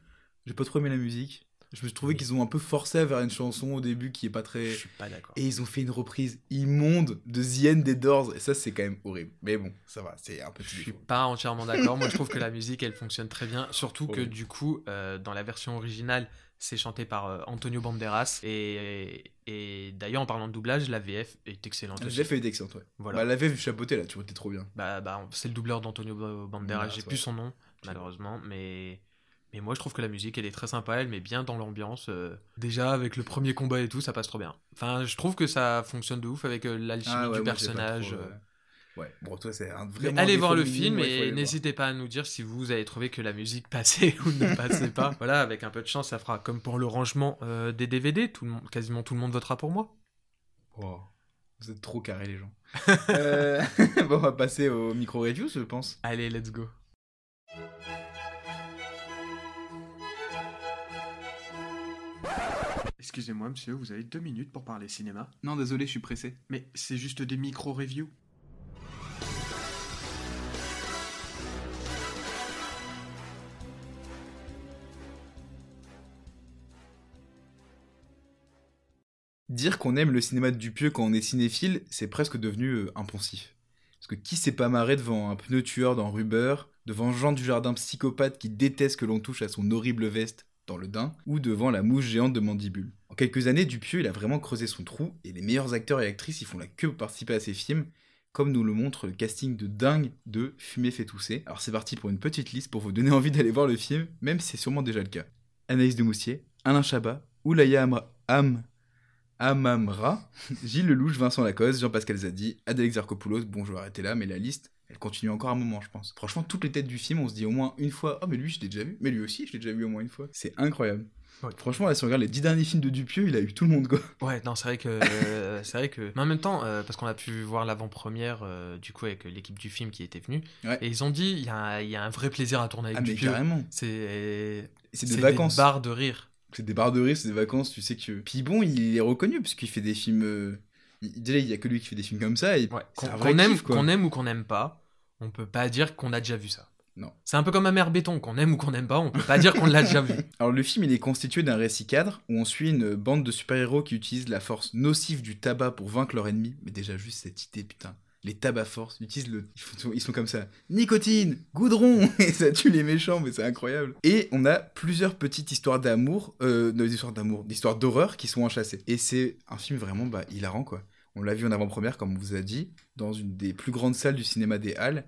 J'ai pas trop aimé la musique. Je me suis trouvé Oui. qu'ils ont un peu forcé vers une chanson au début qui est pas très. Je suis pas d'accord. Et ils ont fait une reprise immonde de The End des Doors, et ça c'est quand même horrible. Mais bon, ça va, c'est un petit Je suis pas entièrement d'accord. Moi, je trouve que la musique, elle fonctionne très bien. Surtout *laughs* que du coup, euh, dans la version originale, c'est chanté par euh, Antonio Banderas. Et, et d'ailleurs, en parlant de doublage, la VF est excellente. La. VF est excellente, ouais. Voilà. Bah, la VF chapeauté là, tu vois, t'es trop bien. Bah, bah, c'est le doubleur d'Antonio Banderas. J'ai ouais. plus son nom, malheureusement, mais. Et moi, je trouve que la musique, elle est très sympa, elle met bien dans l'ambiance. euh, déjà, avec le premier combat et tout, ça passe trop bien. Enfin, je trouve que ça fonctionne de ouf avec euh, l'alchimie Ah ouais, du personnage. trop, euh. Ouais, bon, toi, c'est un Mais vraiment. allez voir le film et n'hésitez pas à nous dire si vous avez trouvé que la musique *laughs* passait ou ne passait pas. *laughs* Voilà, avec un peu de chance, ça fera comme pour le rangement euh, des DVD. Tout le monde, quasiment tout le monde votera pour moi. Wow. Vous êtes trop carrés, les gens. *laughs* Euh, bon, on va passer au micro-review, je pense. Allez, let's go. Excusez-moi, monsieur, vous avez deux minutes pour parler cinéma. Non, désolé, je suis pressé. Mais c'est juste des micro-reviews. Dire qu'on aime le cinéma de Dupieux quand on est cinéphile, c'est presque devenu euh, impensif. Parce que qui s'est pas marré devant un pneu tueur dans Ruber, devant Jean Dujardin psychopathe qui déteste que l'on touche à son horrible veste dans le Dain, ou devant la mouche géante de Mandibule? En quelques années, Dupieux, il a vraiment creusé son trou, et les meilleurs acteurs et actrices, ils font la queue pour participer à ses films, comme nous le montre le casting de dingue de Fumer fait tousser. Alors c'est parti pour une petite liste pour vous donner envie d'aller voir le film, même si c'est sûrement déjà le cas. Anaïs de Moustier, Alain Chabat, Oulaya Am... Amamra, *laughs* Gilles Lelouch, Vincent Lacoste, Jean-Pascal Zadi, Adèle Exarchopoulos, bon je vais arrêter là, mais la liste, elle continue encore un moment je pense. Franchement, toutes les têtes du film, on se dit au moins une fois, oh mais lui je l'ai déjà vu, mais lui aussi je l'ai déjà vu au moins une fois. C'est incroyable. Ouais. Franchement, là, si on regarde les dix derniers films de Dupieux, il a eu tout le monde quoi. Ouais, non, c'est vrai que. euh, c'est vrai que. Mais en même temps, euh, parce qu'on a pu voir l'avant-première, euh, du coup, avec l'équipe du film qui était venue, Ouais. et ils ont dit il y, a un- il y a un vrai plaisir à tourner avec Ah mais Dupieux. carrément. C'est. C'est des vacances. barres de rire. C'est des barres de rire, c'est des vacances, tu sais que. Puis bon, il est reconnu parce qu'il fait des films. euh, il- Déjà, il y a que lui qui fait des films comme ça. Et Ouais. aime, qu'on aime ou qu'on n'aime pas, on peut pas dire qu'on a déjà vu ça. Non. C'est un peu comme Amère Béton, qu'on aime ou qu'on n'aime pas, on peut pas dire qu'on l'a déjà vu. *laughs* Alors le film il est constitué d'un récit cadre où on suit une bande de super-héros qui utilisent la force nocive du tabac pour vaincre leur ennemi. Mais déjà juste cette idée putain. Les tabac force utilisent le... Ils sont, ils sont comme ça. Nicotine, goudron *laughs* Et ça tue les méchants, mais c'est incroyable. Et on a plusieurs petites histoires d'amour, euh, des histoires d'amour, des histoires d'horreur qui sont enchâssées. Et c'est un film vraiment bah, hilarant quoi. On l'a vu en avant-première, comme on vous a dit, dans une des plus grandes salles du cinéma des Halles.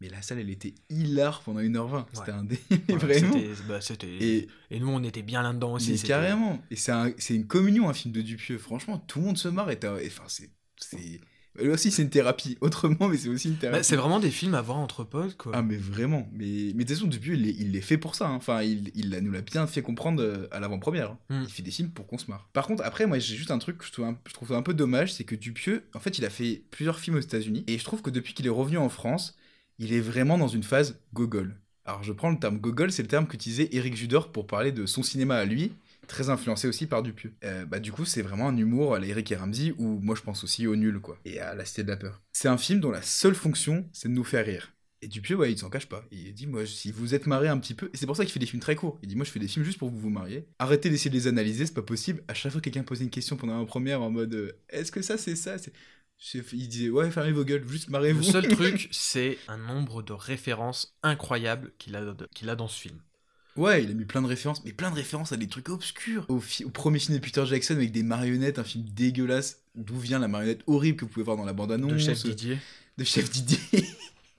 Mais la salle, elle était hilar pendant 1h20. C'était un dé... *laughs* Ouais, vraiment. bah, Et Et nous, on était bien là-dedans aussi. carrément. Et c'est un- c'est une communion, un film de Dupieux. Franchement, tout le monde se marre. Et Enfin, c'est. C'est- Lui aussi, c'est une thérapie. *laughs* Autrement, mais c'est aussi une thérapie. Bah, c'est vraiment des films à voir entre potes, quoi. Ah, mais vraiment. Mais, mais de toute façon, Dupieux, il est, il fait pour ça. hein. Enfin, il, il nous l'a bien fait comprendre euh, à l'avant-première. hein. Mm. Il fait des films pour qu'on se marre. Par contre, après, moi, j'ai juste un truc que je trouve un, je trouve un peu dommage. C'est que Dupieux, en fait, il a fait plusieurs films aux États-Unis. Et je trouve que depuis qu'il est revenu en France, il est vraiment dans une phase gogol. Alors, je prends le terme gogol, c'est le terme qu'utilisait Éric Judor pour parler de son cinéma à lui, très influencé aussi par Dupieux. Euh, bah, du coup, c'est vraiment un humour à la Eric et Ramsey, ou moi je pense aussi au nul, quoi, et à la Cité de la Peur. C'est un film dont la seule fonction, c'est de nous faire rire. Et Dupieux, ouais, il s'en cache pas. Il dit, moi, si vous êtes marré un petit peu, et c'est pour ça qu'il fait des films très courts. Il dit, moi, je fais des films juste pour que vous vous marier. Arrêtez d'essayer de les analyser, c'est pas possible. À chaque fois que quelqu'un posait une question pendant la première en mode, euh, est-ce que ça, c'est ça Il disait, ouais, fermez vos gueules, juste Le marrez-vous. seul *laughs* truc, c'est un nombre de références incroyables qu'il a, qu'il a dans ce film. Ouais, il a mis plein de références, mais plein de références à des trucs obscurs. Au, premier film de Peter Jackson avec des marionnettes, un film dégueulasse. D'où vient la marionnette horrible que vous pouvez voir dans la bande-annonce? De chef Didier. De Chef Didier. *laughs*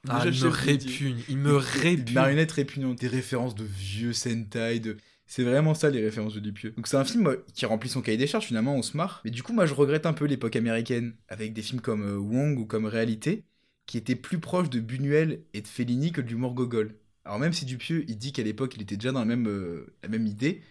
Ah, il me répugne, il me Des répugne. marionnettes répugnantes, des références de vieux Sentai, de... C'est vraiment ça les références de Dupieux. Donc c'est un film euh, qui remplit son cahier des charges, finalement on se marre. Mais du coup moi je regrette un peu l'époque américaine, avec des films comme euh, Wong ou comme Réalité, qui étaient plus proches de Buñuel et de Fellini que de l'humour gogol. Alors même si Dupieux il dit qu'à l'époque il était déjà dans la même, euh, la même idée,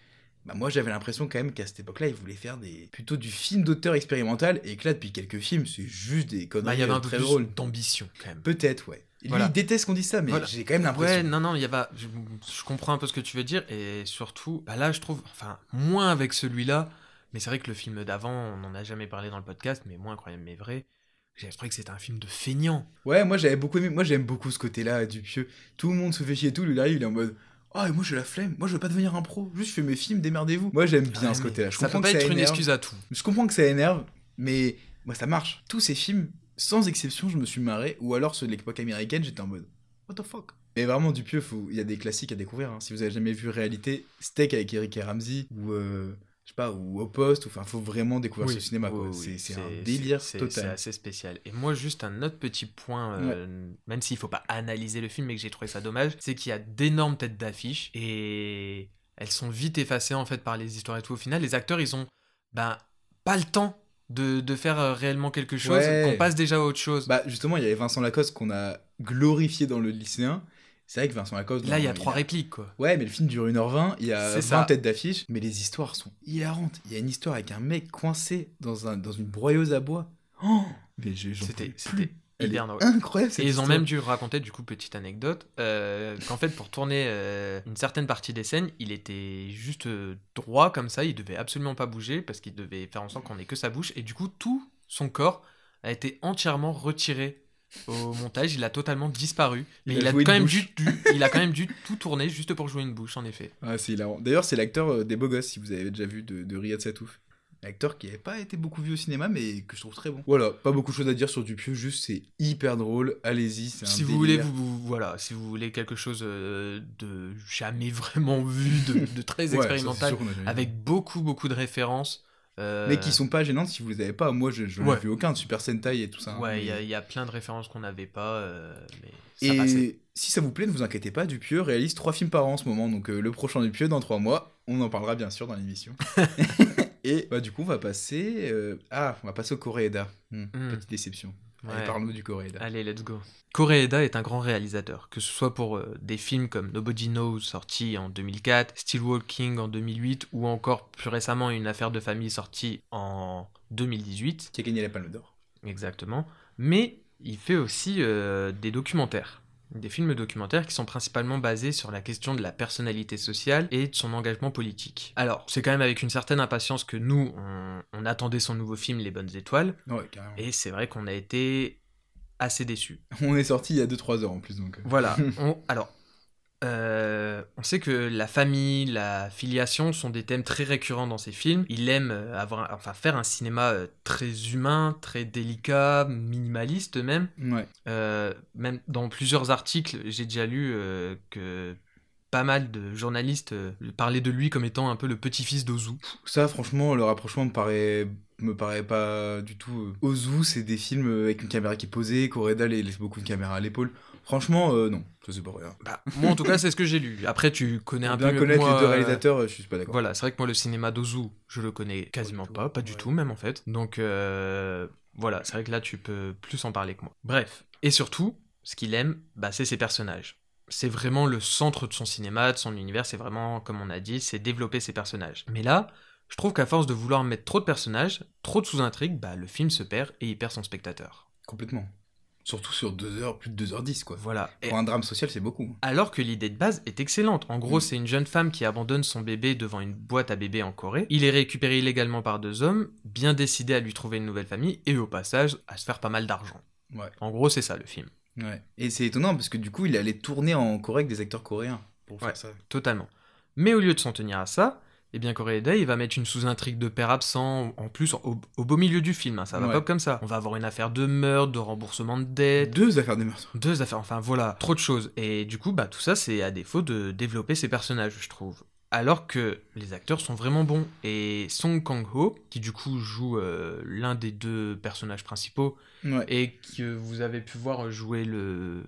bah moi j'avais l'impression quand même qu'à cette époque-là il voulait faire des plutôt du film d'auteur expérimental et que là depuis quelques films c'est juste des conneries Bah, il y avait euh, un peu très drôles. d'ambition quand même. Peut-être ouais. Et Lui Voilà. il déteste qu'on dise ça mais Voilà. j'ai quand même Ouais, l'impression. non, non, il y a pas. Je, je comprends un peu ce que tu veux dire, et surtout, bah là, je trouve, enfin, moins avec celui-là, mais c'est vrai que le film d'avant, on n'en a jamais parlé dans le podcast, mais moins incroyable, mais vrai. J'ai trouvé que c'était un film de feignant. Ouais, moi j'avais beaucoup aimé. Moi j'aime beaucoup ce côté-là du pieux. Tout le monde se fait chier et tout. Lui, il arrive, il est en mode. Ah, et moi j'ai la flemme. Moi je veux pas devenir un pro. Juste je fais mes films, démerdez-vous. Moi j'aime bien Ouais, ce mais côté-là. Je ça comprends peut pas que être ça une excuse à tout. Je comprends que ça énerve, mais moi ça marche. Tous ces films, sans exception, je me suis marré. Ou alors ceux de l'époque américaine, j'étais en mode. What the fuck? Mais vraiment, Dupieux, faut... il y a des classiques à découvrir. hein. Si vous avez jamais vu Réalité, Steak avec Eric et Ramsey, ou euh, je sais pas, ou au poste, enfin, faut vraiment découvrir Oui, ce cinéma, oui, oui, C'est un délire total. C'est assez spécial. Et moi, juste un autre petit point, euh, même s'il faut pas analyser le film, mais que j'ai trouvé ça dommage, c'est qu'il y a d'énormes têtes d'affiche et elles sont vite effacées en fait par les histoires et tout. Au final, les acteurs, ils ont ben pas le temps de, de faire euh, réellement quelque chose, Ouais. qu'on passe déjà à autre chose. Bah, justement, il y avait Vincent Lacoste qu'on a glorifié dans le lycéen. C'est vrai que Vincent Lacoste. Là, il y a trois répliques quoi. Ouais, mais le film dure 1h20, il y a C'est 20 ça. têtes d'affiche, mais les histoires sont hilarantes. Il y a une histoire avec un mec coincé dans, un, dans une broyeuse à bois. Oh, mais C'était incroyable Et ils ont même dû raconter, du coup, petite anecdote, euh, qu'en fait, pour tourner euh, une certaine partie des scènes, il était juste euh, droit comme ça, il devait absolument pas bouger parce qu'il devait faire en sorte qu'on ait que sa bouche, et du coup, tout son corps a été entièrement retiré au montage, il a totalement disparu, mais Il a il a, joué quand même dû, dû- il a quand même dû tout tourner juste pour jouer une bouche, en effet. Ah, c'est. D'ailleurs, c'est l'acteur euh, des Beaux Gosses, si vous avez déjà vu, de, de Riyad Satouf. Acteur qui n'avait pas été beaucoup vu au cinéma, mais que je trouve très bon. Voilà, pas beaucoup de choses à dire sur Dupieux, juste c'est hyper drôle. Allez-y, c'est un Si vous voulez, vous, vous- voilà, si vous voulez quelque chose euh, de jamais *laughs* vraiment vu, de, de très Ouais, expérimental, sûr avec beaucoup beaucoup de références. Euh, Mais qui sont pas gênantes si vous les avez pas. Moi, je je n'ai Ouais. vu aucun de Super Sentai et tout ça. hein, Ouais, il y, mais- a- il y a plein de références qu'on n'avait pas, euh, mais ça Et passait. si ça vous plaît, ne vous inquiétez pas, Dupieux réalise trois films par an en ce moment. Donc euh, le prochain Dupieux dans trois mois, on en parlera bien sûr dans l'émission. *laughs* Et bah, du coup, on va passer. euh, Ah, on va passer au Koreeda. Hmm, Hmm. Petite déception. Allez, Ouais. parle-nous du Koreeda. Allez, let's go. Koreeda est un grand réalisateur, que ce soit pour euh, des films comme Nobody Knows sorti en 2004, Still Walking en 2008 ou encore plus récemment Une affaire de famille sortie en 2018. Qui a gagné la Palme d'Or. Exactement. Mais il fait aussi euh, des documentaires. Des films documentaires qui sont principalement basés sur la question de la personnalité sociale et de son engagement politique. Alors, c'est quand même avec une certaine impatience que nous, on, on attendait son nouveau film Les Bonnes Étoiles, Ouais, carrément. et c'est vrai qu'on a été assez déçus. *laughs* On est sorti il y a 2-3 heures en plus. Donc... Voilà. *laughs* On- alors, euh, on sait que la famille, la filiation sont des thèmes très récurrents dans ses films. Il aime euh, avoir, enfin, faire un cinéma euh, très humain, très délicat, minimaliste même. Ouais. Euh, même dans plusieurs articles, j'ai déjà lu euh, que pas mal de journalistes parlaient de lui comme étant un peu le petit-fils d'Ozu. Ça, franchement, le rapprochement me paraît me paraît pas du tout. Ozu, c'est des films avec une caméra qui est posée. Koreeda les- laisse beaucoup de caméra à l'épaule. Franchement, euh, non, je sais pas rien. Bah, moi, en tout cas, c'est ce que j'ai lu. Après, tu connais un Pour bien peu mieux que connaître moi, les deux euh, réalisateurs, euh, je suis pas d'accord. Voilà, c'est vrai que moi le cinéma d'Ozu, je le connais quasiment du tout. pas, pas du Ouais. tout même en fait. Donc euh, voilà, c'est vrai que là tu peux plus en parler que moi. Bref, et surtout, ce qu'il aime, bah, c'est ses personnages. C'est vraiment le centre de son cinéma, de son univers, c'est vraiment, comme on a dit, c'est développer ses personnages. Mais là, je trouve qu'à force de vouloir mettre trop de personnages, trop de sous-intrigues, bah, le film se perd et il perd son spectateur. Complètement. Surtout sur 2 heures, plus de 2h10, quoi. Voilà. Et Pour un drame social, c'est beaucoup. alors que l'idée de base est excellente. En gros, Mm. c'est une jeune femme qui abandonne son bébé devant une boîte à bébé en Corée. Il est récupéré illégalement par deux hommes, bien décidés à lui trouver une nouvelle famille et au passage à se faire pas mal d'argent. Ouais. En gros, c'est ça le film. Ouais. Et c'est étonnant parce que du coup, il allait tourner en Corée avec des acteurs coréens. Pour Ouais. faire ça. Totalement. Mais au lieu de s'en tenir à ça, eh bien Koreeda, il va mettre une sous-intrigue de père absent, en plus au, au beau milieu du film, hein, ça va Ouais. pas comme ça. On va avoir une affaire de meurtre, de remboursement de dettes, Deux affaires de meurtre. Deux affaires, enfin voilà, trop de choses. Et du coup, bah tout ça, c'est à défaut de développer ses personnages, je trouve. Alors que les acteurs sont vraiment bons. Et Song Kang-ho, qui du coup joue euh, l'un des deux personnages principaux, Ouais. et que vous avez pu voir jouer le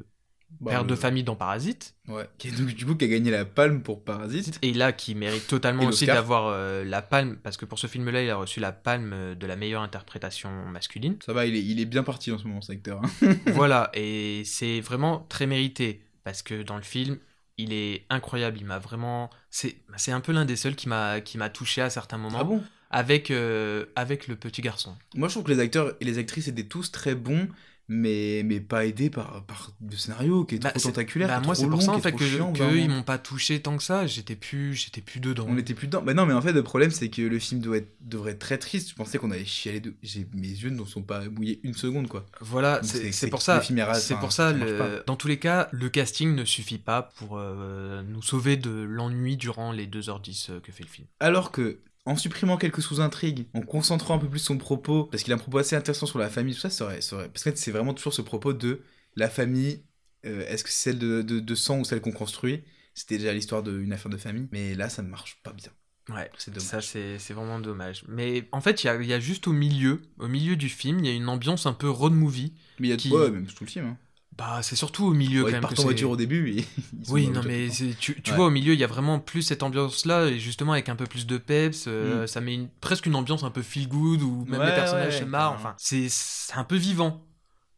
Bah, père le- de famille dans Parasite, Ouais. Qui, donc, du coup, qui a gagné la palme pour Parasite. et là qui mérite totalement aussi d'avoir euh, la palme, parce que pour ce film-là, il a reçu la palme de la meilleure interprétation masculine. Ça va, il est, il est bien parti en ce moment, cet acteur. hein. *laughs* *laughs* voilà, et c'est vraiment très mérité parce que dans le film, il est incroyable. Il m'a vraiment, c'est, un peu l'un des seuls qui m'a, qui m'a touché à certains moments Ah bon? Avec, euh, avec le petit garçon. Moi, je trouve que les acteurs et les actrices étaient tous très bons, mais, mais pas aidés par, par le scénario qui est Bah, trop tentaculaire. bah, qui est moi, c'est pour ça en fait que, chiant, que ils m'ont pas touché tant que ça. J'étais plus, j'étais plus dedans. On était plus dedans. Bah non, mais en fait, le problème, c'est que le film doit être, devrait être très triste. Je pensais qu'on allait chialer de. J'ai, mes yeux ne sont pas mouillés une seconde, quoi. Voilà, c'est, pour ça. C'est pour ça. le- dans tous les cas, le casting ne suffit pas pour euh, nous sauver de l'ennui durant les 2h10 euh, que fait le film. Alors que, en supprimant quelques sous-intrigues, en concentrant un peu plus son propos, parce qu'il a un propos assez intéressant sur la famille, tout ça, ça aurait. ça aurait- Parce que c'est vraiment toujours ce propos de la famille, euh, est-ce que c'est celle de, de, de sang ou celle qu'on construit? C'était déjà l'histoire d'une affaire de famille, mais là, ça ne marche pas bien. Ouais, C'est dommage. ça c'est vraiment dommage. Mais en fait, il y y a juste au milieu, au milieu du film, il y a une ambiance un peu road movie. Mais il y a de Qui- quoi, même tout le film. Hein. Bah, c'est surtout au milieu Ouais, quand ils même. partent que en voiture au début. Et *laughs* ils Oui, non, mais tu, tu Ouais. vois, au milieu, il y a vraiment plus cette ambiance-là, et justement avec un peu plus de peps, euh, Mm. ça met une- presque une ambiance un peu feel good, où même Ouais, les personnages se marrent, enfin, c'est c'est un peu vivant.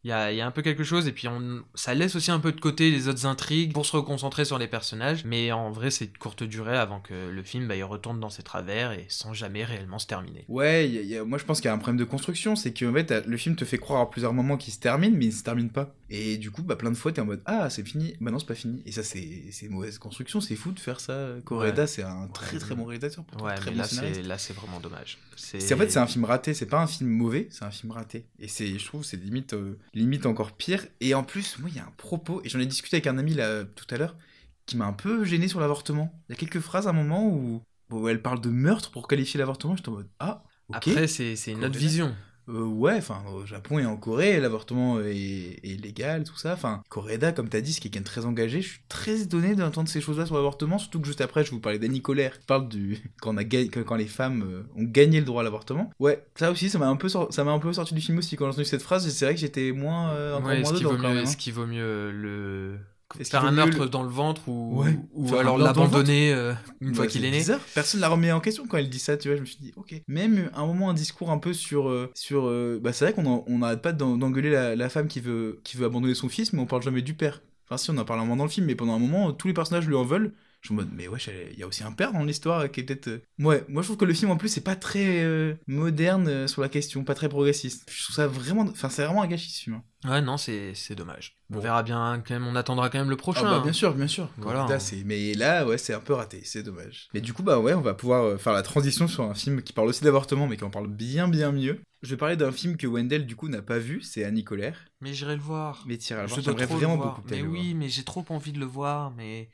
Il y a, il y a un peu quelque chose, et puis on, ça laisse aussi un peu de côté les autres intrigues pour se reconcentrer sur les personnages, mais en vrai, c'est de courte durée avant que le film bah, il retourne dans ses travers et sans jamais réellement se terminer. Ouais, il y a- il y a- moi je pense qu'il y a un problème de construction, c'est que en fait, le film te fait croire à plusieurs moments qu'il se termine, mais il se termine pas. Et du coup, bah, plein de fois, t'es en mode Ah, c'est fini, bah non, c'est pas fini. Et ça, c'est mauvaise construction, c'est fou de faire ça. Coreda, Ouais. c'est un très très bon réalisateur. pourtant Ouais, très mais bon là, c'est scénariste. là, c'est vraiment dommage. C'est en fait c'est un film raté, c'est pas un film mauvais, c'est un film raté. Et c'est je trouve c'est limite euh, limite encore pire. Et en plus moi il y a un propos et j'en ai discuté avec un ami là tout à l'heure qui m'a un peu gêné sur l'avortement. Il y a quelques phrases à un moment où, où elle parle de meurtre pour qualifier l'avortement. J'étais en mode ah ok. Après, c'est c'est une autre vision. Euh, ouais, enfin, au Japon et en Corée, l'avortement est, est légal, tout ça. Enfin, Coreda, comme t'as dit, c'est quelqu'un de très engagé. Je suis très étonné d'entendre ces choses-là sur l'avortement, surtout que juste après, je vous parlais d'Annie Colère, qui parle du *laughs* quand, on a ga- quand les femmes euh, ont gagné le droit à l'avortement. Ouais, ça aussi, ça m'a un peu, sor- ça m'a un peu sorti du film aussi quand j'ai entendu cette phrase. C'est vrai que j'étais moins, euh, encore Ouais, moins est-ce qu'il dedans vaut quand mieux, même. hein. est-ce qu'il vaut mieux le Est-ce faire qu'il un meurtre dans le ventre ou, Ouais, ou alors l'abandonner euh, une fois qu'il c'est est né bizarre. Personne la remet en question quand elle dit ça, tu vois. Je me suis dit, ok. Même un moment, un discours un peu sur. euh, sur euh, bah, c'est vrai qu'on n'arrête pas d'en- d'engueuler la, la femme qui veut, qui veut abandonner son fils, mais on parle jamais du père. Enfin, si, on en parle un moment dans le film, mais pendant un moment, tous les personnages lui en veulent. Je suis en mode, mais wesh, elle- il y a aussi un père dans l'histoire qui est peut-être. euh, Ouais, moi je trouve que le film en plus, c'est pas très euh, moderne euh, sur la question, pas très progressiste. Je trouve ça vraiment. Enfin, c'est vraiment un gâchis ce film. hein. Ouais, non, c'est dommage. On verra bien quand même, on attendra quand même le prochain. Ah bah, hein. bien sûr, bien sûr. Voilà. Corrida, c'est- Mais là, ouais, c'est un peu raté, c'est dommage. Mais du coup, bah ouais, on va pouvoir faire la transition sur un film qui parle aussi d'avortement, mais qui en parle bien, bien mieux. Je vais parler d'un film que Wendell, du coup, n'a pas vu, c'est Annie Colère. Mais j'irai le voir. Mais t'iras le Je voir, j'aimerais trop le vraiment voir. beaucoup Mais oui, mais j'ai trop envie de le voir, mais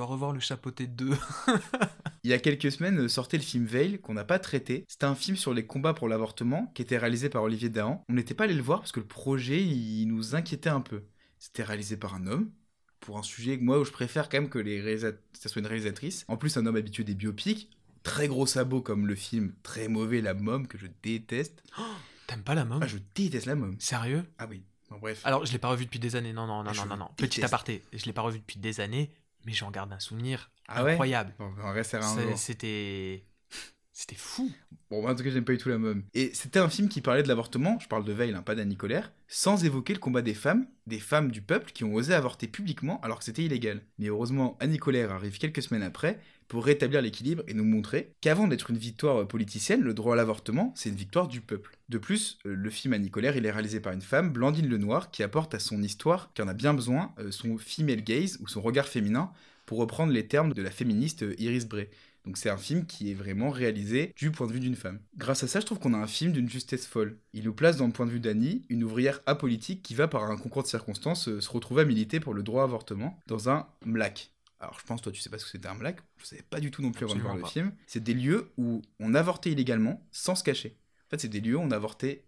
dois revoir le chapeauté 2. *laughs* Il y a quelques semaines, euh, sortait le film Veil, qu'on n'a pas traité. C'était un film sur les combats pour l'avortement, qui était réalisé par Olivier Dahan. On n'était pas allé le voir parce que le projet, il nous inquiétait un peu. C'était réalisé par un homme, pour un sujet que moi, où je préfère quand même que les réalisa- ça soit une réalisatrice. En plus, un homme habitué des biopics, très gros sabots comme le film très mauvais La Mom, que je déteste. T'aimes pas la môme? Ah, je déteste La Mom. Sérieux? Ah oui, bon, bref. Alors, je l'ai pas revu depuis des années. Non, non, non, Ah, non, non, non. déteste. Petit aparté, je l'ai pas revu depuis des années, mais j'en garde un souvenir Ah ouais incroyable. Bon, on restera un C'est- jour. C'était. C'était fou. Bon, en tout cas, j'aime pas du tout la môme. Et c'était un film qui parlait de l'avortement, je parle de Veil, hein, pas d'Annie Colère, sans évoquer le combat des femmes, des femmes du peuple qui ont osé avorter publiquement alors que c'était illégal. Mais heureusement, Annie Colère arrive quelques semaines après pour rétablir l'équilibre et nous montrer qu'avant d'être une victoire politicienne, le droit à l'avortement, c'est une victoire du peuple. De plus, euh, le film Annie Colère, il est réalisé par une femme, Blandine Lenoir, qui apporte à son histoire, qui en a bien besoin, euh, son female gaze ou son regard féminin, pour reprendre les termes de la féministe euh, Iris Bray. Donc c'est un film qui est vraiment réalisé du point de vue d'une femme. Grâce à ça, je trouve qu'on a un film d'une justesse folle. Il nous place dans le point de vue d'Annie, une ouvrière apolitique qui va par un concours de circonstances euh, se retrouver à militer pour le droit à avortement dans un MLAC. Alors je pense toi tu sais pas ce que c'était un MLAC, je savais pas du tout non plus avant de voir le film. C'est des lieux où on avortait illégalement sans se cacher. En fait c'est des lieux où on avortait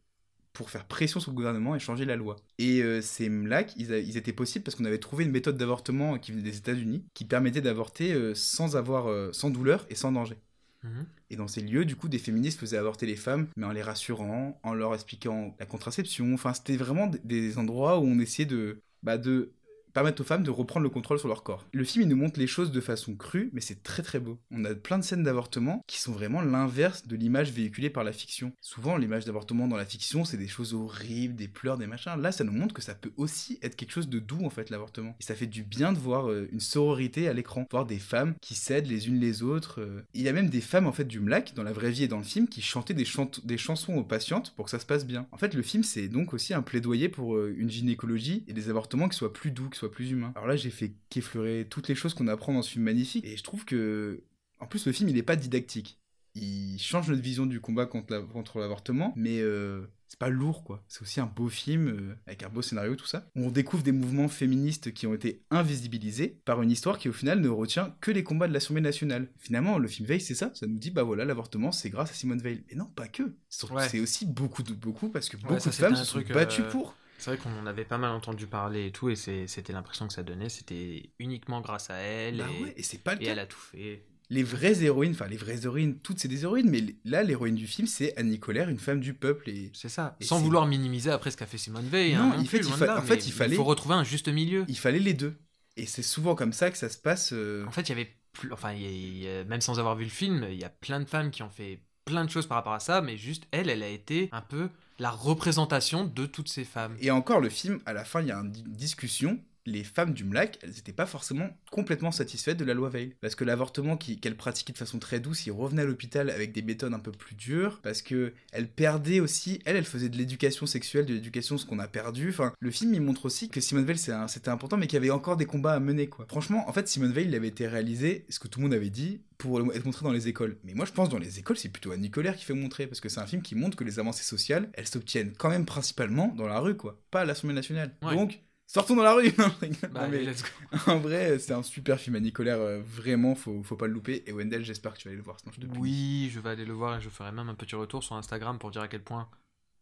pour faire pression sur le gouvernement et changer la loi. Et euh, ces MLAC, ils, a- ils étaient possibles parce qu'on avait trouvé une méthode d'avortement qui venait des États-Unis qui permettait d'avorter euh, sans avoir, euh, sans douleur et sans danger. Mhm. Et dans ces lieux, du coup, des féministes faisaient avorter les femmes, mais en les rassurant, en leur expliquant la contraception. Enfin, c'était vraiment des endroits où on essayait de, bah, de permettre aux femmes de reprendre le contrôle sur leur corps. Le film, il nous montre les choses de façon crue, mais c'est très très beau. On a plein de scènes d'avortement qui sont vraiment l'inverse de l'image véhiculée par la fiction. Souvent, l'image d'avortement dans la fiction, c'est des choses horribles, des pleurs, des machins. Là, ça nous montre que ça peut aussi être quelque chose de doux, en fait, l'avortement. Et ça fait du bien de voir euh, une sororité à l'écran, voir des femmes qui s'aident les unes les autres. euh. Il y a même des femmes, en fait, du MLAC, dans la vraie vie et dans le film, qui chantaient des, chant- des chansons aux patientes pour que ça se passe bien. En fait, le film, c'est donc aussi un plaidoyer pour euh, une gynécologie et des avortements qui soient plus doux, qui plus humains. Alors là, j'ai fait qu'effleurer toutes les choses qu'on apprend dans ce film magnifique, et je trouve que... En plus, le film, il n'est pas didactique. Il change notre vision du combat contre la- contre l'avortement, mais euh, c'est pas lourd, quoi. C'est aussi un beau film, euh, avec un beau scénario, tout ça. On découvre des mouvements féministes qui ont été invisibilisés par une histoire qui, au final, ne retient que les combats de l'Assemblée nationale. Finalement, le film Veil, c'est ça. Ça nous dit, bah voilà, l'avortement, c'est grâce à Simone Veil. Mais non, pas que. Ouais. C'est aussi beaucoup, de, beaucoup, parce que Ouais, beaucoup ça, de femmes un se sont truc, battues euh, pour. C'est vrai qu'on en avait pas mal entendu parler et tout, et c'était l'impression que ça donnait. C'était uniquement grâce à elle, Bah et, ouais, et c'est pas le et cas. elle a tout fait. les vraies héroïnes, enfin les vraies héroïnes, toutes c'est des héroïnes, mais là l'héroïne du film c'est Annie Colère, une femme du peuple et C'est ça. Et Sans vouloir minimiser après ce qu'a fait Simone Veil. Non, hein, plus, fait, il fa- là, en fait, il fallait- faut retrouver un juste milieu. il fallait les deux. Et c'est souvent comme ça que ça se passe. euh, En fait, il y avait plus, enfin, il il y a- même sans avoir vu le film, il y a plein de femmes qui ont fait plein de choses par rapport à ça, mais juste elle, elle a été un peu la représentation de toutes ces femmes. Et encore, le film, à la fin, il y a une di- discussion. Les femmes du MLAC, elles n'étaient pas forcément complètement satisfaites de la loi Veil. Parce que l'avortement qu'elles pratiquaient de façon très douce, ils revenaient à l'hôpital avec des méthodes un peu plus dures. Parce que elles perdaient aussi, elle, elle faisait de l'éducation sexuelle, de l'éducation, ce qu'on a perdu. Enfin, le film, il montre aussi que Simone Veil, c'était important, mais qu'il y avait encore des combats à mener, quoi. Franchement, en fait, Simone Veil, il avait été réalisé, ce que tout le monde avait dit, pour être montré dans les écoles. Mais moi, je pense dans les écoles, c'est plutôt Annie Colère qui fait montrer, parce que c'est un film qui montre que les avancées sociales, elles s'obtiennent quand même principalement dans la rue, quoi, pas à l'Assemblée nationale. Ouais. Donc, sortons dans la rue. *laughs* Non. Bah, Non, mais let's go. en vrai, c'est un super film, Annie Colère. euh, vraiment, faut, faut pas le louper. Et Wendell, j'espère que tu vas aller le voir. Sinon, je te. Oui, je vais aller le voir et je ferai même un petit retour sur Instagram pour dire à quel point,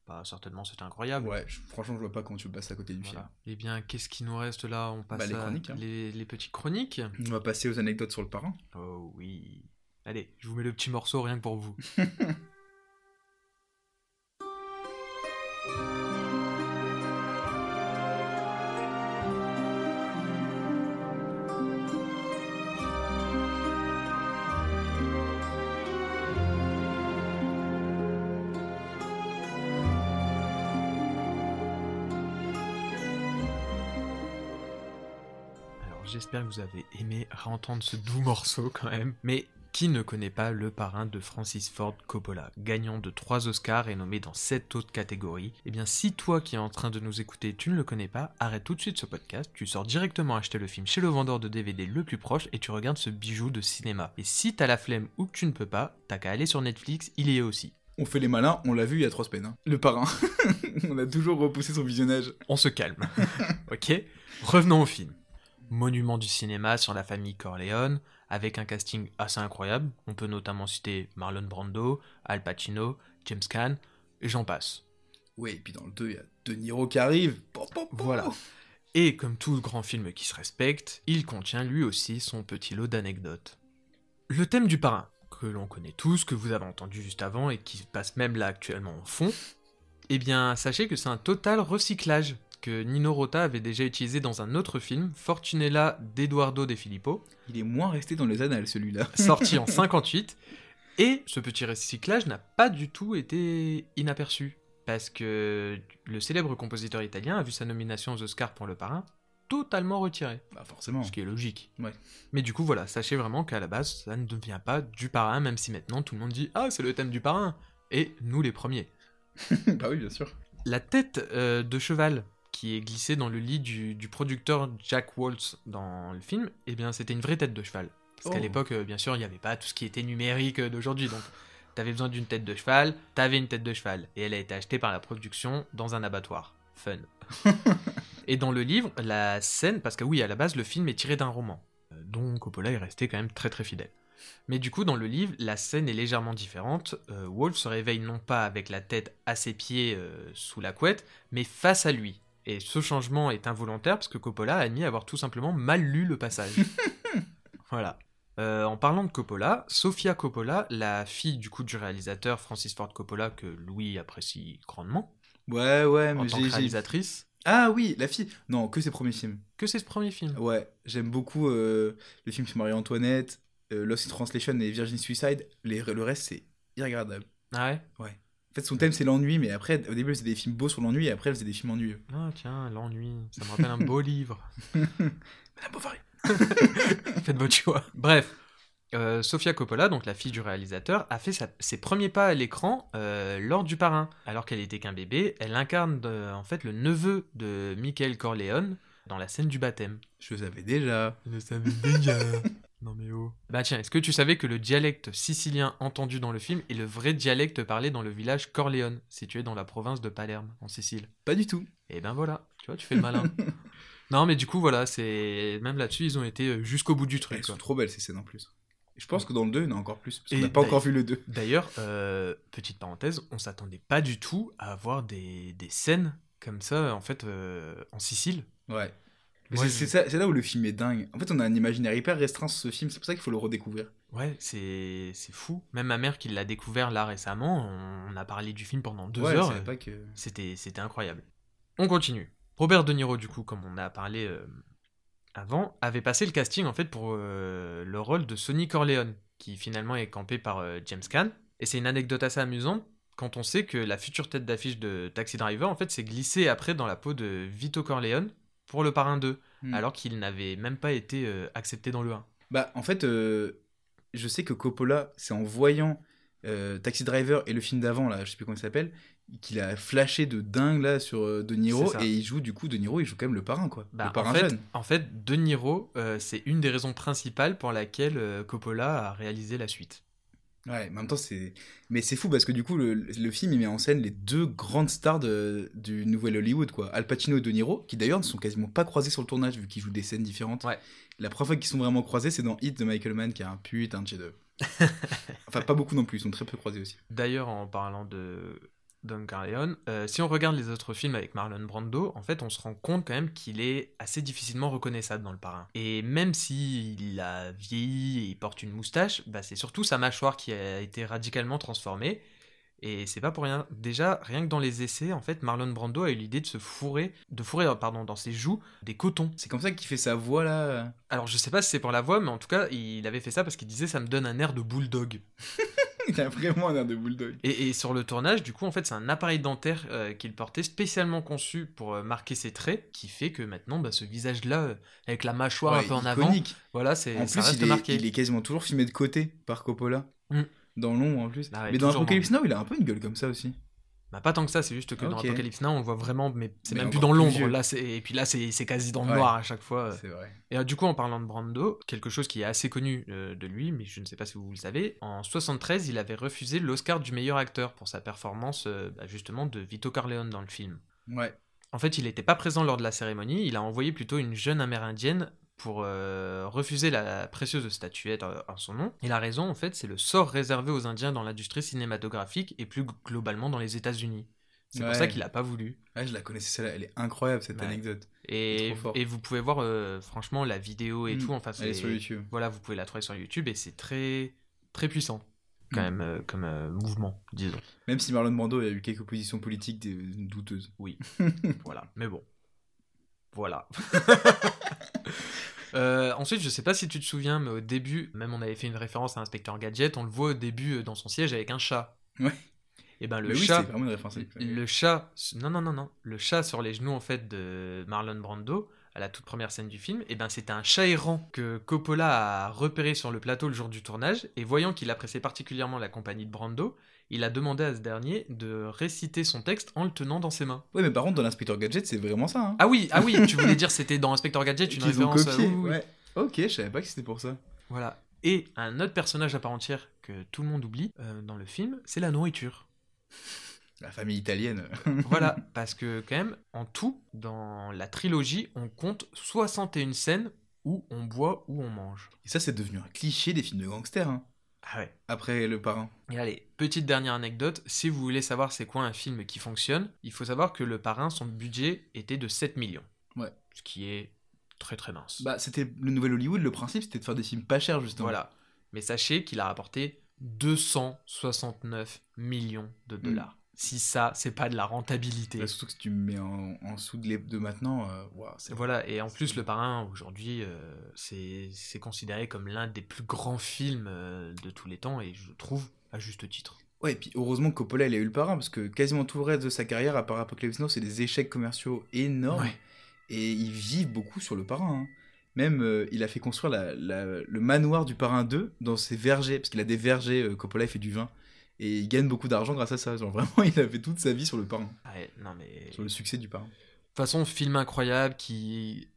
bah, certainement, c'était incroyable. Ouais, je- franchement, je vois pas comment tu passes à côté du film. Voilà. Eh bien, qu'est-ce qui nous reste là? On passe Bah, les à chroniques, hein. les, les petites chroniques. On va passer aux anecdotes sur le parrain. Oh oui. Allez, je vous mets le petit morceau rien que pour vous. *laughs* j'espère que vous avez aimé réentendre ce doux morceau quand même. Mais qui ne connaît pas le parrain de Francis Ford Coppola, gagnant de 3 Oscars et nommé dans 7 autres catégories? Eh bien si toi qui es en train de nous écouter, tu ne le connais pas, arrête tout de suite ce podcast, tu sors directement acheter le film chez le vendeur de DVD le plus proche et tu regardes ce bijou de cinéma. Et si t'as la flemme ou que tu ne peux pas, t'as qu'à aller sur Netflix, il y est aussi. On fait les malins, on l'a vu il y a trois semaines. hein. Le parrain. *laughs* on a toujours repoussé son visionnage. On se calme. *laughs* ok? Revenons au film. Monument du cinéma sur la famille Corleone, avec un casting assez incroyable. On peut notamment citer Marlon Brando, Al Pacino, James Caan, et j'en passe. Ouais, et puis dans le 2, il y a De Niro qui arrive. Voilà. Et comme tout grand film qui se respecte, il contient lui aussi son petit lot d'anecdotes. Le thème du parrain, que l'on connaît tous, que vous avez entendu juste avant et qui passe même là actuellement en fond, eh bien sachez que c'est un total recyclage que Nino Rota avait déjà utilisé dans un autre film, Fortunella d'Eduardo De Filippo, Il est moins resté dans les annales, celui-là. *laughs* sorti en *laughs* 58, et ce petit recyclage n'a pas du tout été inaperçu, parce que le célèbre compositeur italien a vu sa nomination aux Oscars pour Le Parrain totalement retirée, Bah, forcément. ce qui est logique. Ouais. Mais du coup, voilà, sachez vraiment qu'à la base, ça ne devient pas du Parrain, même si maintenant tout le monde dit « Ah, c'est le thème du Parrain !» Et nous les premiers. *laughs* bah oui, bien sûr. La tête euh, de cheval qui est glissée dans le lit du, du producteur Jack Waltz dans le film, eh bien c'était une vraie tête de cheval. Parce qu'à Oh. l'époque, euh, bien sûr, il n'y avait pas tout ce qui était numérique euh, d'aujourd'hui, donc t'avais besoin d'une tête de cheval, t'avais une tête de cheval, et elle a été achetée par la production dans un abattoir. Fun. *laughs* et dans le livre, la scène, parce que oui, à la base, le film est tiré d'un roman, euh, dont Coppola est resté quand même très très fidèle. Mais du coup, dans le livre, la scène est légèrement différente. Euh, Wolf se réveille non pas avec la tête à ses pieds euh, sous la couette, mais face à lui. Et ce changement est involontaire parce que Coppola a admis avoir tout simplement mal lu le passage. *laughs* voilà. Euh, en parlant de Coppola, Sofia Coppola, la fille du coup du réalisateur Francis Ford Coppola que Louis apprécie grandement Ouais, ouais, en mais tant j'ai. que réalisatrice, Ah oui, la fille. Non, que ses premiers films. que c'est ce premier film. Ouais, j'aime beaucoup euh, le film sur Marie-Antoinette, euh, Lost in Translation et Virgin Suicide. Les- le reste, c'est irregardable. Ah ouais En fait, son thème, c'est l'ennui, mais après, au début, elle faisait des films beaux sur l'ennui, et après, elle faisait des films ennuyeux. Ah tiens, l'ennui, ça me rappelle un beau livre. *laughs* Madame Bovary. *laughs* Faites votre choix. Bref, euh, Sofia Coppola, donc la fille du réalisateur, a fait sa- ses premiers pas à l'écran euh, lors du parrain. Alors qu'elle était qu'un bébé, elle incarne euh, en fait le neveu de Michael Corleone dans la scène du baptême. Je le savais déjà. Je le savais déjà. *laughs* non mais oh. Bah tiens, est-ce que tu savais que le dialecte sicilien entendu dans le film est le vrai dialecte parlé dans le village Corleone, situé dans la province de Palerme, en Sicile? Pas du tout. et ben voilà, tu vois, tu fais le malin. *laughs* non, mais du coup, voilà, c'est. Même là-dessus, ils ont été euh, jusqu'au bout du truc. Elles quoi. sont trop belles, ces scènes, en plus. Je pense que dans le 2, il y en a encore plus, parce qu'on Et n'a pas encore d'ailleurs- vu le 2. D'ailleurs, euh, petite parenthèse, on s'attendait pas du tout à avoir des, des scènes comme ça, en fait, euh, en Sicile. Ouais. Ouais, c'est- là où le film est dingue. En fait, on a un imaginaire hyper restreint sur ce film, c'est pour ça qu'il faut le redécouvrir. Ouais, c'est fou. Même ma mère qui l'a découvert là récemment, on a parlé du film pendant deux ouais, heures. que. C'était c'était incroyable. On continue. Robert De Niro, du coup, comme on a parlé euh, avant, avait passé le casting en fait pour euh, le rôle de Sonny Corleone, qui finalement est campé par euh, James Caan. Et c'est une anecdote assez amusante quand on sait que la future tête d'affiche de Taxi Driver en fait s'est glissée après dans la peau de Vito Corleone pour le Parrain 2, Hmm. alors qu'il n'avait même pas été euh, accepté dans le 1. Bah, en fait, euh, je sais que Coppola, c'est en voyant euh, Taxi Driver et le film d'avant, là, je sais plus comment il s'appelle, qu'il a flashé de dingue là sur De Niro et il joue du coup De Niro, il joue quand même le parrain quoi, Bah, le parrain en, fait, jeune. en fait, De Niro, euh, c'est une des raisons principales pour laquelle euh, Coppola a réalisé la suite. Ouais, mais en même temps c'est, mais c'est fou parce que du coup le, le film il met en scène les deux grandes stars de- du nouvel Hollywood quoi, Al Pacino et De Niro, qui d'ailleurs ne sont quasiment pas croisés sur le tournage vu qu'ils jouent des scènes différentes. Ouais. La première fois qu'ils sont vraiment croisés c'est dans Hit de Michael Mann qui est un putain de chef-d'œuvre. *laughs* enfin pas beaucoup non plus, ils sont très peu croisés aussi. D'ailleurs, en parlant de Don Corleone, euh, si on regarde les autres films avec Marlon Brando, en fait, on se rend compte quand même qu'il est assez difficilement reconnaissable dans le parrain. Et même s'il a vieilli et il porte une moustache, bah, c'est surtout sa mâchoire qui a été radicalement transformée. Et c'est pas pour rien. Déjà, rien que dans les essais, en fait, Marlon Brando a eu l'idée de se fourrer, de fourrer, euh, pardon, dans ses joues des cotons. C'est comme ça qu'il fait sa voix là. Alors, je sais pas si c'est pour la voix, mais en tout cas, il avait fait ça parce qu'il disait ça me donne un air de bulldog. *laughs* il a vraiment un air de bulldog. Et, et sur le tournage, du coup, en fait, c'est un appareil dentaire euh, qu'il portait spécialement conçu pour euh, marquer ses traits, qui fait que maintenant, bah, ce visage-là, euh, avec la mâchoire un peu en avant, voilà, c'est En ça plus, reste il est, marqué. il est quasiment toujours filmé de côté par Coppola. Mm. Dans l'ombre en plus. Ah ouais, mais dans Apocalypse Now, il a un peu une gueule comme ça aussi. Bah, pas tant que ça, c'est juste que dans. Apocalypse Now, on voit vraiment, mais c'est même plus dans l'ombre. Là, c'est et puis là, c'est c'est quasi dans le Ouais. noir à chaque fois. C'est vrai. Et euh, du coup, en parlant de Brando, quelque chose qui est assez connu euh, de lui, mais je ne sais pas si vous le savez, en 73, il avait refusé l'Oscar du meilleur acteur pour sa performance, euh, bah, justement, de Vito Corleone dans le film. Ouais. En fait, il n'était pas présent lors de la cérémonie, il a envoyé plutôt une jeune amérindienne pour euh, refuser la précieuse statuette euh, en son nom. Et la raison, en fait, c'est le sort réservé aux Indiens dans l'industrie cinématographique et plus globalement dans les États-Unis. C'est Ouais. pour ça qu'il n'a pas voulu. Ah, je la connaissais celle-là, elle est incroyable cette Ouais. anecdote. Et, vous pouvez voir, euh, franchement, la vidéo et Mm. tout. Enfin, Elle est sur YouTube. Voilà, vous pouvez la trouver sur YouTube et c'est très, très puissant, quand Mm. même, euh, comme euh, mouvement, disons. Même si Marlon Brando a eu quelques positions politiques douteuses. *laughs* Voilà, mais bon. Voilà. *laughs* Euh, ensuite, je sais pas si tu te souviens, mais au début, même on avait fait une référence à Inspecteur Gadget, on le voit au début euh, dans son siège avec un chat. Ouais. Et ben le Mais oui, chat, vraiment une référence. le chat, non non non non, le chat sur les genoux en fait de Marlon Brando à la toute première scène du film, et ben c'était un chat errant que Coppola a repéré sur le plateau le jour du tournage, et voyant qu'il appréciait particulièrement la compagnie de Brando, il a demandé à ce dernier de réciter son texte en le tenant dans ses mains. Ouais, mais par contre, dans l'inspecteur Gadget, c'est vraiment ça. Hein. Ah oui, ah oui, tu voulais *laughs* dire c'était dans Inspector Gadget une référence. copié. euh, oui, oui, oui. Ouais. Ok, je savais pas que c'était pour ça. Voilà. Et un autre personnage à part entière que tout le monde oublie euh, dans le film, c'est la nourriture. La famille italienne. *laughs* Voilà, parce que quand même, en tout, dans la trilogie, on compte 61 scènes où on boit ou on mange. Et ça, c'est devenu un cliché des films de gangsters. hein, Ah ouais. Après Le Parrain. Et allez, petite dernière anecdote, si vous voulez savoir c'est quoi un film qui fonctionne, il faut savoir que Le Parrain, son budget était de 7 millions. Ouais. Ce qui est très très mince. Bah, c'était le nouvel Hollywood. Le principe, c'était de faire des films pas chers, justement. Voilà. Mais sachez qu'il a rapporté 269 millions de dollars. Si ça, c'est pas de la rentabilité. Bah, surtout que si tu me mets en, en sous de, maintenant, euh, Voilà, et en plus, Le Parrain, aujourd'hui, euh, c'est c'est considéré comme l'un des plus grands films euh, de tous les temps, et je trouve à juste titre. Ouais, et puis heureusement que Coppola il a eu le parrain parce que quasiment tout le reste de sa carrière, à part Apocalypse Now, c'est des échecs commerciaux énormes. Ouais. Et il vit beaucoup sur le parrain. hein. Même euh, il a fait construire la- la- le manoir du parrain 2 dans ses vergers, parce qu'il a des vergers, Coppola il fait du vin. Et il gagne beaucoup d'argent grâce à ça. Genre vraiment, *laughs* il a fait toute sa vie sur le parrain, Ouais, non mais... De sur le succès du parrain. toute façon, film incroyable qui...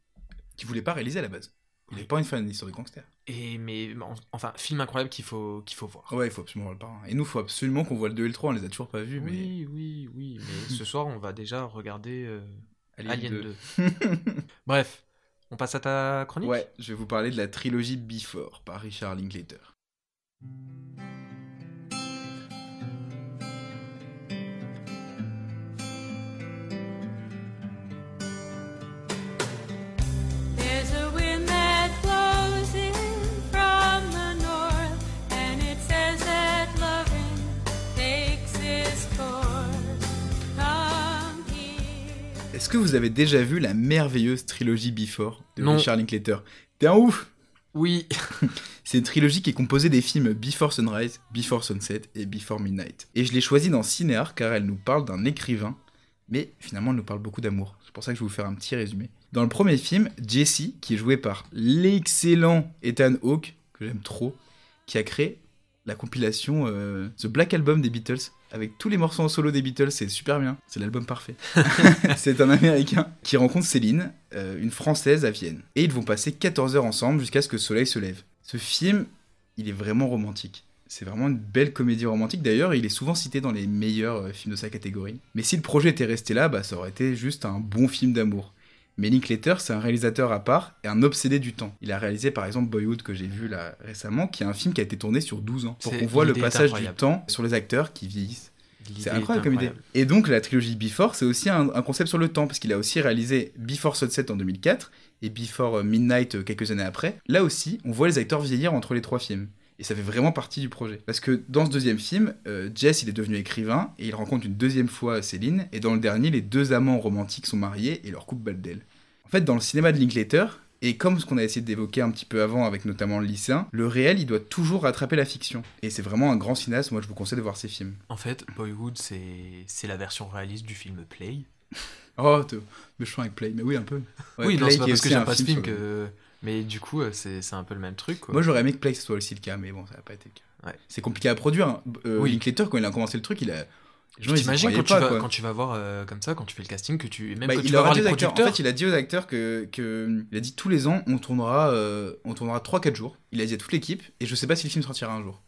Qui voulait pas réaliser à la base. Il Oui. n'est pas une fan d'histoire de gangster. Et, mais, en- enfin, film incroyable qu'il faut, qu'il faut voir. Ouais, il faut absolument voir le parrain. Et nous, il faut absolument qu'on voit le 2 et le 3, on les a toujours pas vus, mais. Oui, oui, oui, mais *laughs* ce soir, on va déjà regarder euh, Alien Alien 2. 2. *laughs* Bref, on passe à ta chronique? Ouais, je vais vous parler de la trilogie Before par Richard Linklater. Que vous avez déjà vu la merveilleuse trilogie Before de Non. Richard Linklater? T'es un ouf Oui. *laughs* C'est une trilogie qui est composée des films Before Sunrise, Before Sunset et Before Midnight. Et je l'ai choisie dans Cinéar car elle nous parle d'un écrivain, mais finalement elle nous parle beaucoup d'amour. C'est pour ça que je vais vous faire un petit résumé. Dans le premier film, Jesse, qui est joué par l'excellent Ethan Hawke, que j'aime trop, qui a créé la compilation euh, The Black Album des Beatles, avec tous les morceaux en solo des Beatles, c'est super bien, c'est l'album parfait. *laughs* c'est un Américain qui rencontre Céline, euh, une Française à Vienne. Et ils vont passer 14 heures ensemble jusqu'à ce que le soleil se lève. Ce film, il est vraiment romantique. C'est vraiment une belle comédie romantique. D'ailleurs, il est souvent cité dans les meilleurs euh, films de sa catégorie. Mais si le projet était resté là, bah, ça aurait été juste un bon film d'amour. Mais Linklater, c'est un réalisateur à part et un obsédé du temps. Il a réalisé par exemple Boyhood que j'ai vu là récemment, qui est un film qui a été tourné sur 12 ans. Pour qu'on voit le passage du temps sur les acteurs qui vieillissent. C'est est incroyable comme idée. Et donc la trilogie Before, c'est aussi un, un concept sur le temps, parce qu'il a aussi réalisé Before Sunset en 2004 et Before Midnight euh, quelques années après. Là aussi, on voit les acteurs vieillir entre les trois films. Et ça fait vraiment partie du projet. Parce que dans ce deuxième film, euh, Jess, il est devenu écrivain, et il rencontre une deuxième fois Céline, et dans le dernier, les deux amants romantiques sont mariés, et leur couple bat d'elle. En fait, dans le cinéma de Linklater, et comme ce qu'on a essayé d'évoquer un petit peu avant avec notamment le lycéen, le réel, il doit toujours rattraper la fiction. Et c'est vraiment un grand cinéaste, moi je vous conseille de voir ses films. En fait, Boyhood, c'est c'est la version réaliste du film Play. Oh, méchant avec Play, mais oui, un peu. Ouais, oui, non, Play c'est pas qui est parce que j'aime un pas ce film le- que. Mais du coup, euh, c'est un peu le même truc. Quoi. Moi, j'aurais aimé que Play ce soit aussi le cas, mais bon, ça n'a pas été le cas. Ouais. C'est compliqué à produire. hein. Euh, Oui. Linklater, quand il a commencé le truc, il a. Croyaient quand, tu pas, vas- quoi. quand tu vas voir euh, comme ça, quand tu fais le casting, que tu même Bah, quand tu il vas leur a voir dit les aux acteurs, en fait, il a dit aux acteurs que, que il a dit tous les ans, on tournera, euh, on tournera 3-4 jours. Il a dit à toute l'équipe, et je sais pas si le film sortira un jour.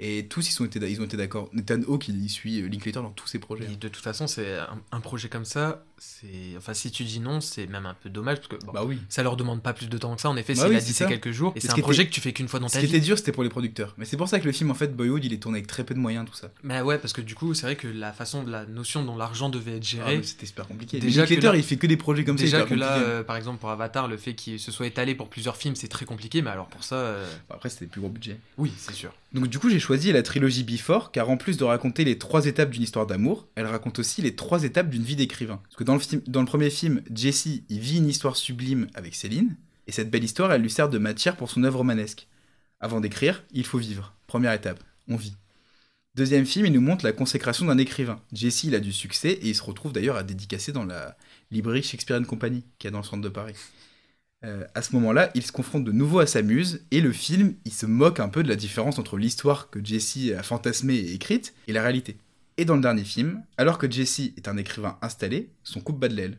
Et tous ils, sont été, ils ont été d'accord. Nathan Hawke, il, suit Linklater dans tous ses projets. Et de toute façon, c'est un, un projet comme ça. C'est enfin, si tu dis non, c'est même un peu dommage parce que bon, Bah oui. ça leur demande pas plus de temps que ça. En effet, Bah oui, a c'est quelques jours, et Et c'est ce un qui projet que tu fais qu'une fois dans Ce ta qui vie. était dur, c'était pour les producteurs. Mais c'est pour ça que le film, en fait, Boyhood, il est tourné avec très peu de moyens, tout ça. Mais ouais, parce que du coup, c'est vrai que la façon de la notion dont l'argent devait être Ah, géré. mais c'était super compliqué. Déjà que là- il fait que des projets comme Déjà ça. que hyper là, euh, par exemple pour Avatar, le fait qu'il se soit étalé pour plusieurs films, c'est très compliqué. Mais alors pour ça, euh, Après, c'était plus gros budget. oui, c'est sûr. Donc du coup j'ai choisi la trilogie Before car en plus de raconter les trois étapes d'une histoire d'amour, elle raconte aussi les trois étapes d'une vie d'écrivain. Parce que dans le, premier film, Jesse vit une histoire sublime avec Céline, et cette belle histoire elle lui sert de matière pour son œuvre romanesque. Avant d'écrire, il faut vivre. Première étape, on vit. Deuxième film, il nous montre la consécration d'un écrivain. Jesse a du succès et il se retrouve d'ailleurs à dédicacer dans la librairie Shakespeare Company qui est dans le centre de Paris. Euh, à ce moment-là, il se confronte de nouveau à sa muse, et le film, il se moque un peu de la différence entre l'histoire que Jesse a fantasmée et écrite et la réalité. Et dans le dernier film, alors que Jesse est un écrivain installé, son couple bat de l'aile.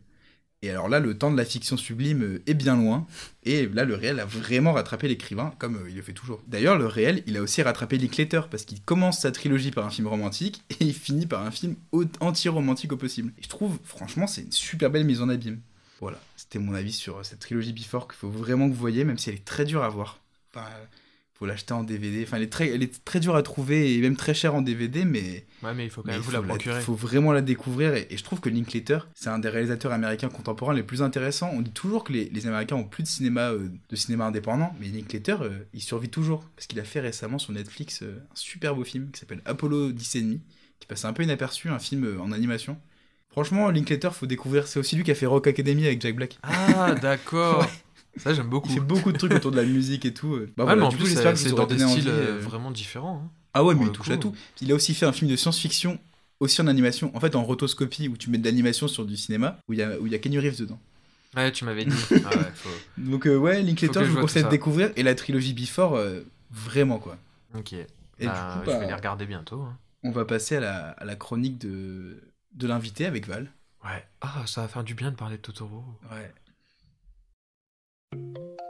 Et alors là, le temps de la fiction sublime euh, est bien loin, et là, le réel a vraiment rattrapé l'écrivain, comme euh, il le fait toujours. D'ailleurs, le réel, il a aussi rattrapé Linklater, parce qu'il commence sa trilogie par un film romantique, *laughs* et il finit par un film anti-romantique au possible. Et je trouve, franchement, c'est une super belle mise en abîme. Voilà, c'était mon avis sur euh, cette trilogie Before qu'il faut vraiment que vous voyez, même si elle est très dure à voir. Enfin, faut l'acheter en DVD. Enfin, elle est, très, elle est très dure à trouver et même très chère en DVD, mais Ouais, mais il faut quand même vous la procurer. faut vraiment la découvrir. Et, et je trouve que Linklater, c'est un des réalisateurs américains contemporains les plus intéressants. On dit toujours que les, les Américains ont plus de cinéma, euh, de cinéma indépendant, mais Linklater, euh, il survit toujours. Parce qu'il a fait récemment sur Netflix euh, un super beau film qui s'appelle Apollo 10 et demi, qui passe un peu inaperçu, un film euh, en animation. Franchement, Linklater, faut découvrir. C'est aussi lui qui a fait Rock Academy avec Jack Black. Ah, d'accord. *laughs* Ça, j'aime beaucoup. Il fait beaucoup de trucs autour de la musique et tout. Bah Ouais, voilà, mais en du plus, j'espère euh, que je c'est dans des styles euh, euh. vraiment différents. hein. Ah ouais, mais il touche à tout. Il a aussi fait un film de science-fiction, aussi en animation, en fait en rotoscopie, où tu mets de l'animation sur du cinéma, où il y a, où il y a Kenny Reeves dedans. Ouais, tu m'avais dit. *laughs* Ah ouais, faut- Donc euh, ouais, Linklater, je je vous conseille de découvrir, et la trilogie Before, euh, vraiment quoi. Ok. Et Bah, du coup, je bah, vais les regarder bientôt. hein. on va passer à la, à la chronique de, de l'invité avec Val. Ouais. Ah, ça va faire du bien de parler de Totoro. Ouais. you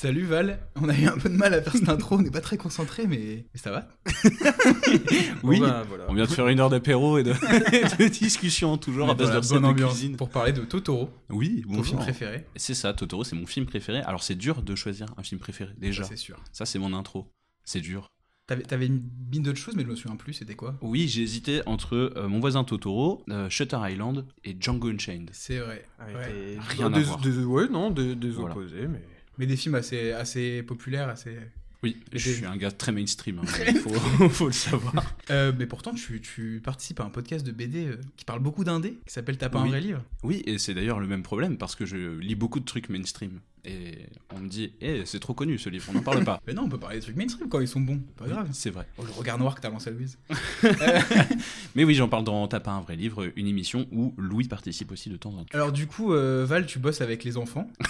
Salut Val, on a eu un peu de mal à faire cette intro, on n'est pas très concentré, mais, mais ça va. *laughs* Oui, Bon, bah, voilà. on vient de faire une heure d'apéro et de, *laughs* de discussion toujours à base de recettes de cuisine. pour parler de Totoro, Oui, ton bonjour. film préféré. C'est ça, Totoro, c'est mon film préféré. Alors c'est dur de choisir un film préféré, déjà. C'est sûr. Ça, c'est mon intro. C'est dur. T'avais, t'avais mis d'autres choses, mais je me souviens plus, c'était quoi? Oui, j'ai hésité entre euh, Mon voisin Totoro, euh, Shutter Island et Django Unchained. C'est vrai. Ouais, t'es- Rien à des, voir. des- ouais, non, des, des Voilà. opposés, mais. Mais des films assez, assez populaires, assez. Oui, je suis un gars très mainstream, hein, *laughs* faut, *laughs* faut le savoir. Euh, mais pourtant, tu, tu participes à un podcast de BD euh, qui parle beaucoup d'indé, qui s'appelle T'as pas un Oui. vrai livre? Oui, et c'est d'ailleurs le même problème parce que je lis beaucoup de trucs mainstream. Et on me dit, eh, c'est trop connu ce livre, on n'en parle pas. *laughs* Mais non, on peut parler des trucs mainstream quand ils sont bons, pas grave. C'est vrai. Oh, le regard noir que t'as lancé à Louise. *laughs* Mais oui, j'en parle dans T'as pas un vrai livre, une émission où Louis participe aussi de temps en temps. Alors, du coup, euh, Val, tu bosses avec les enfants. *laughs*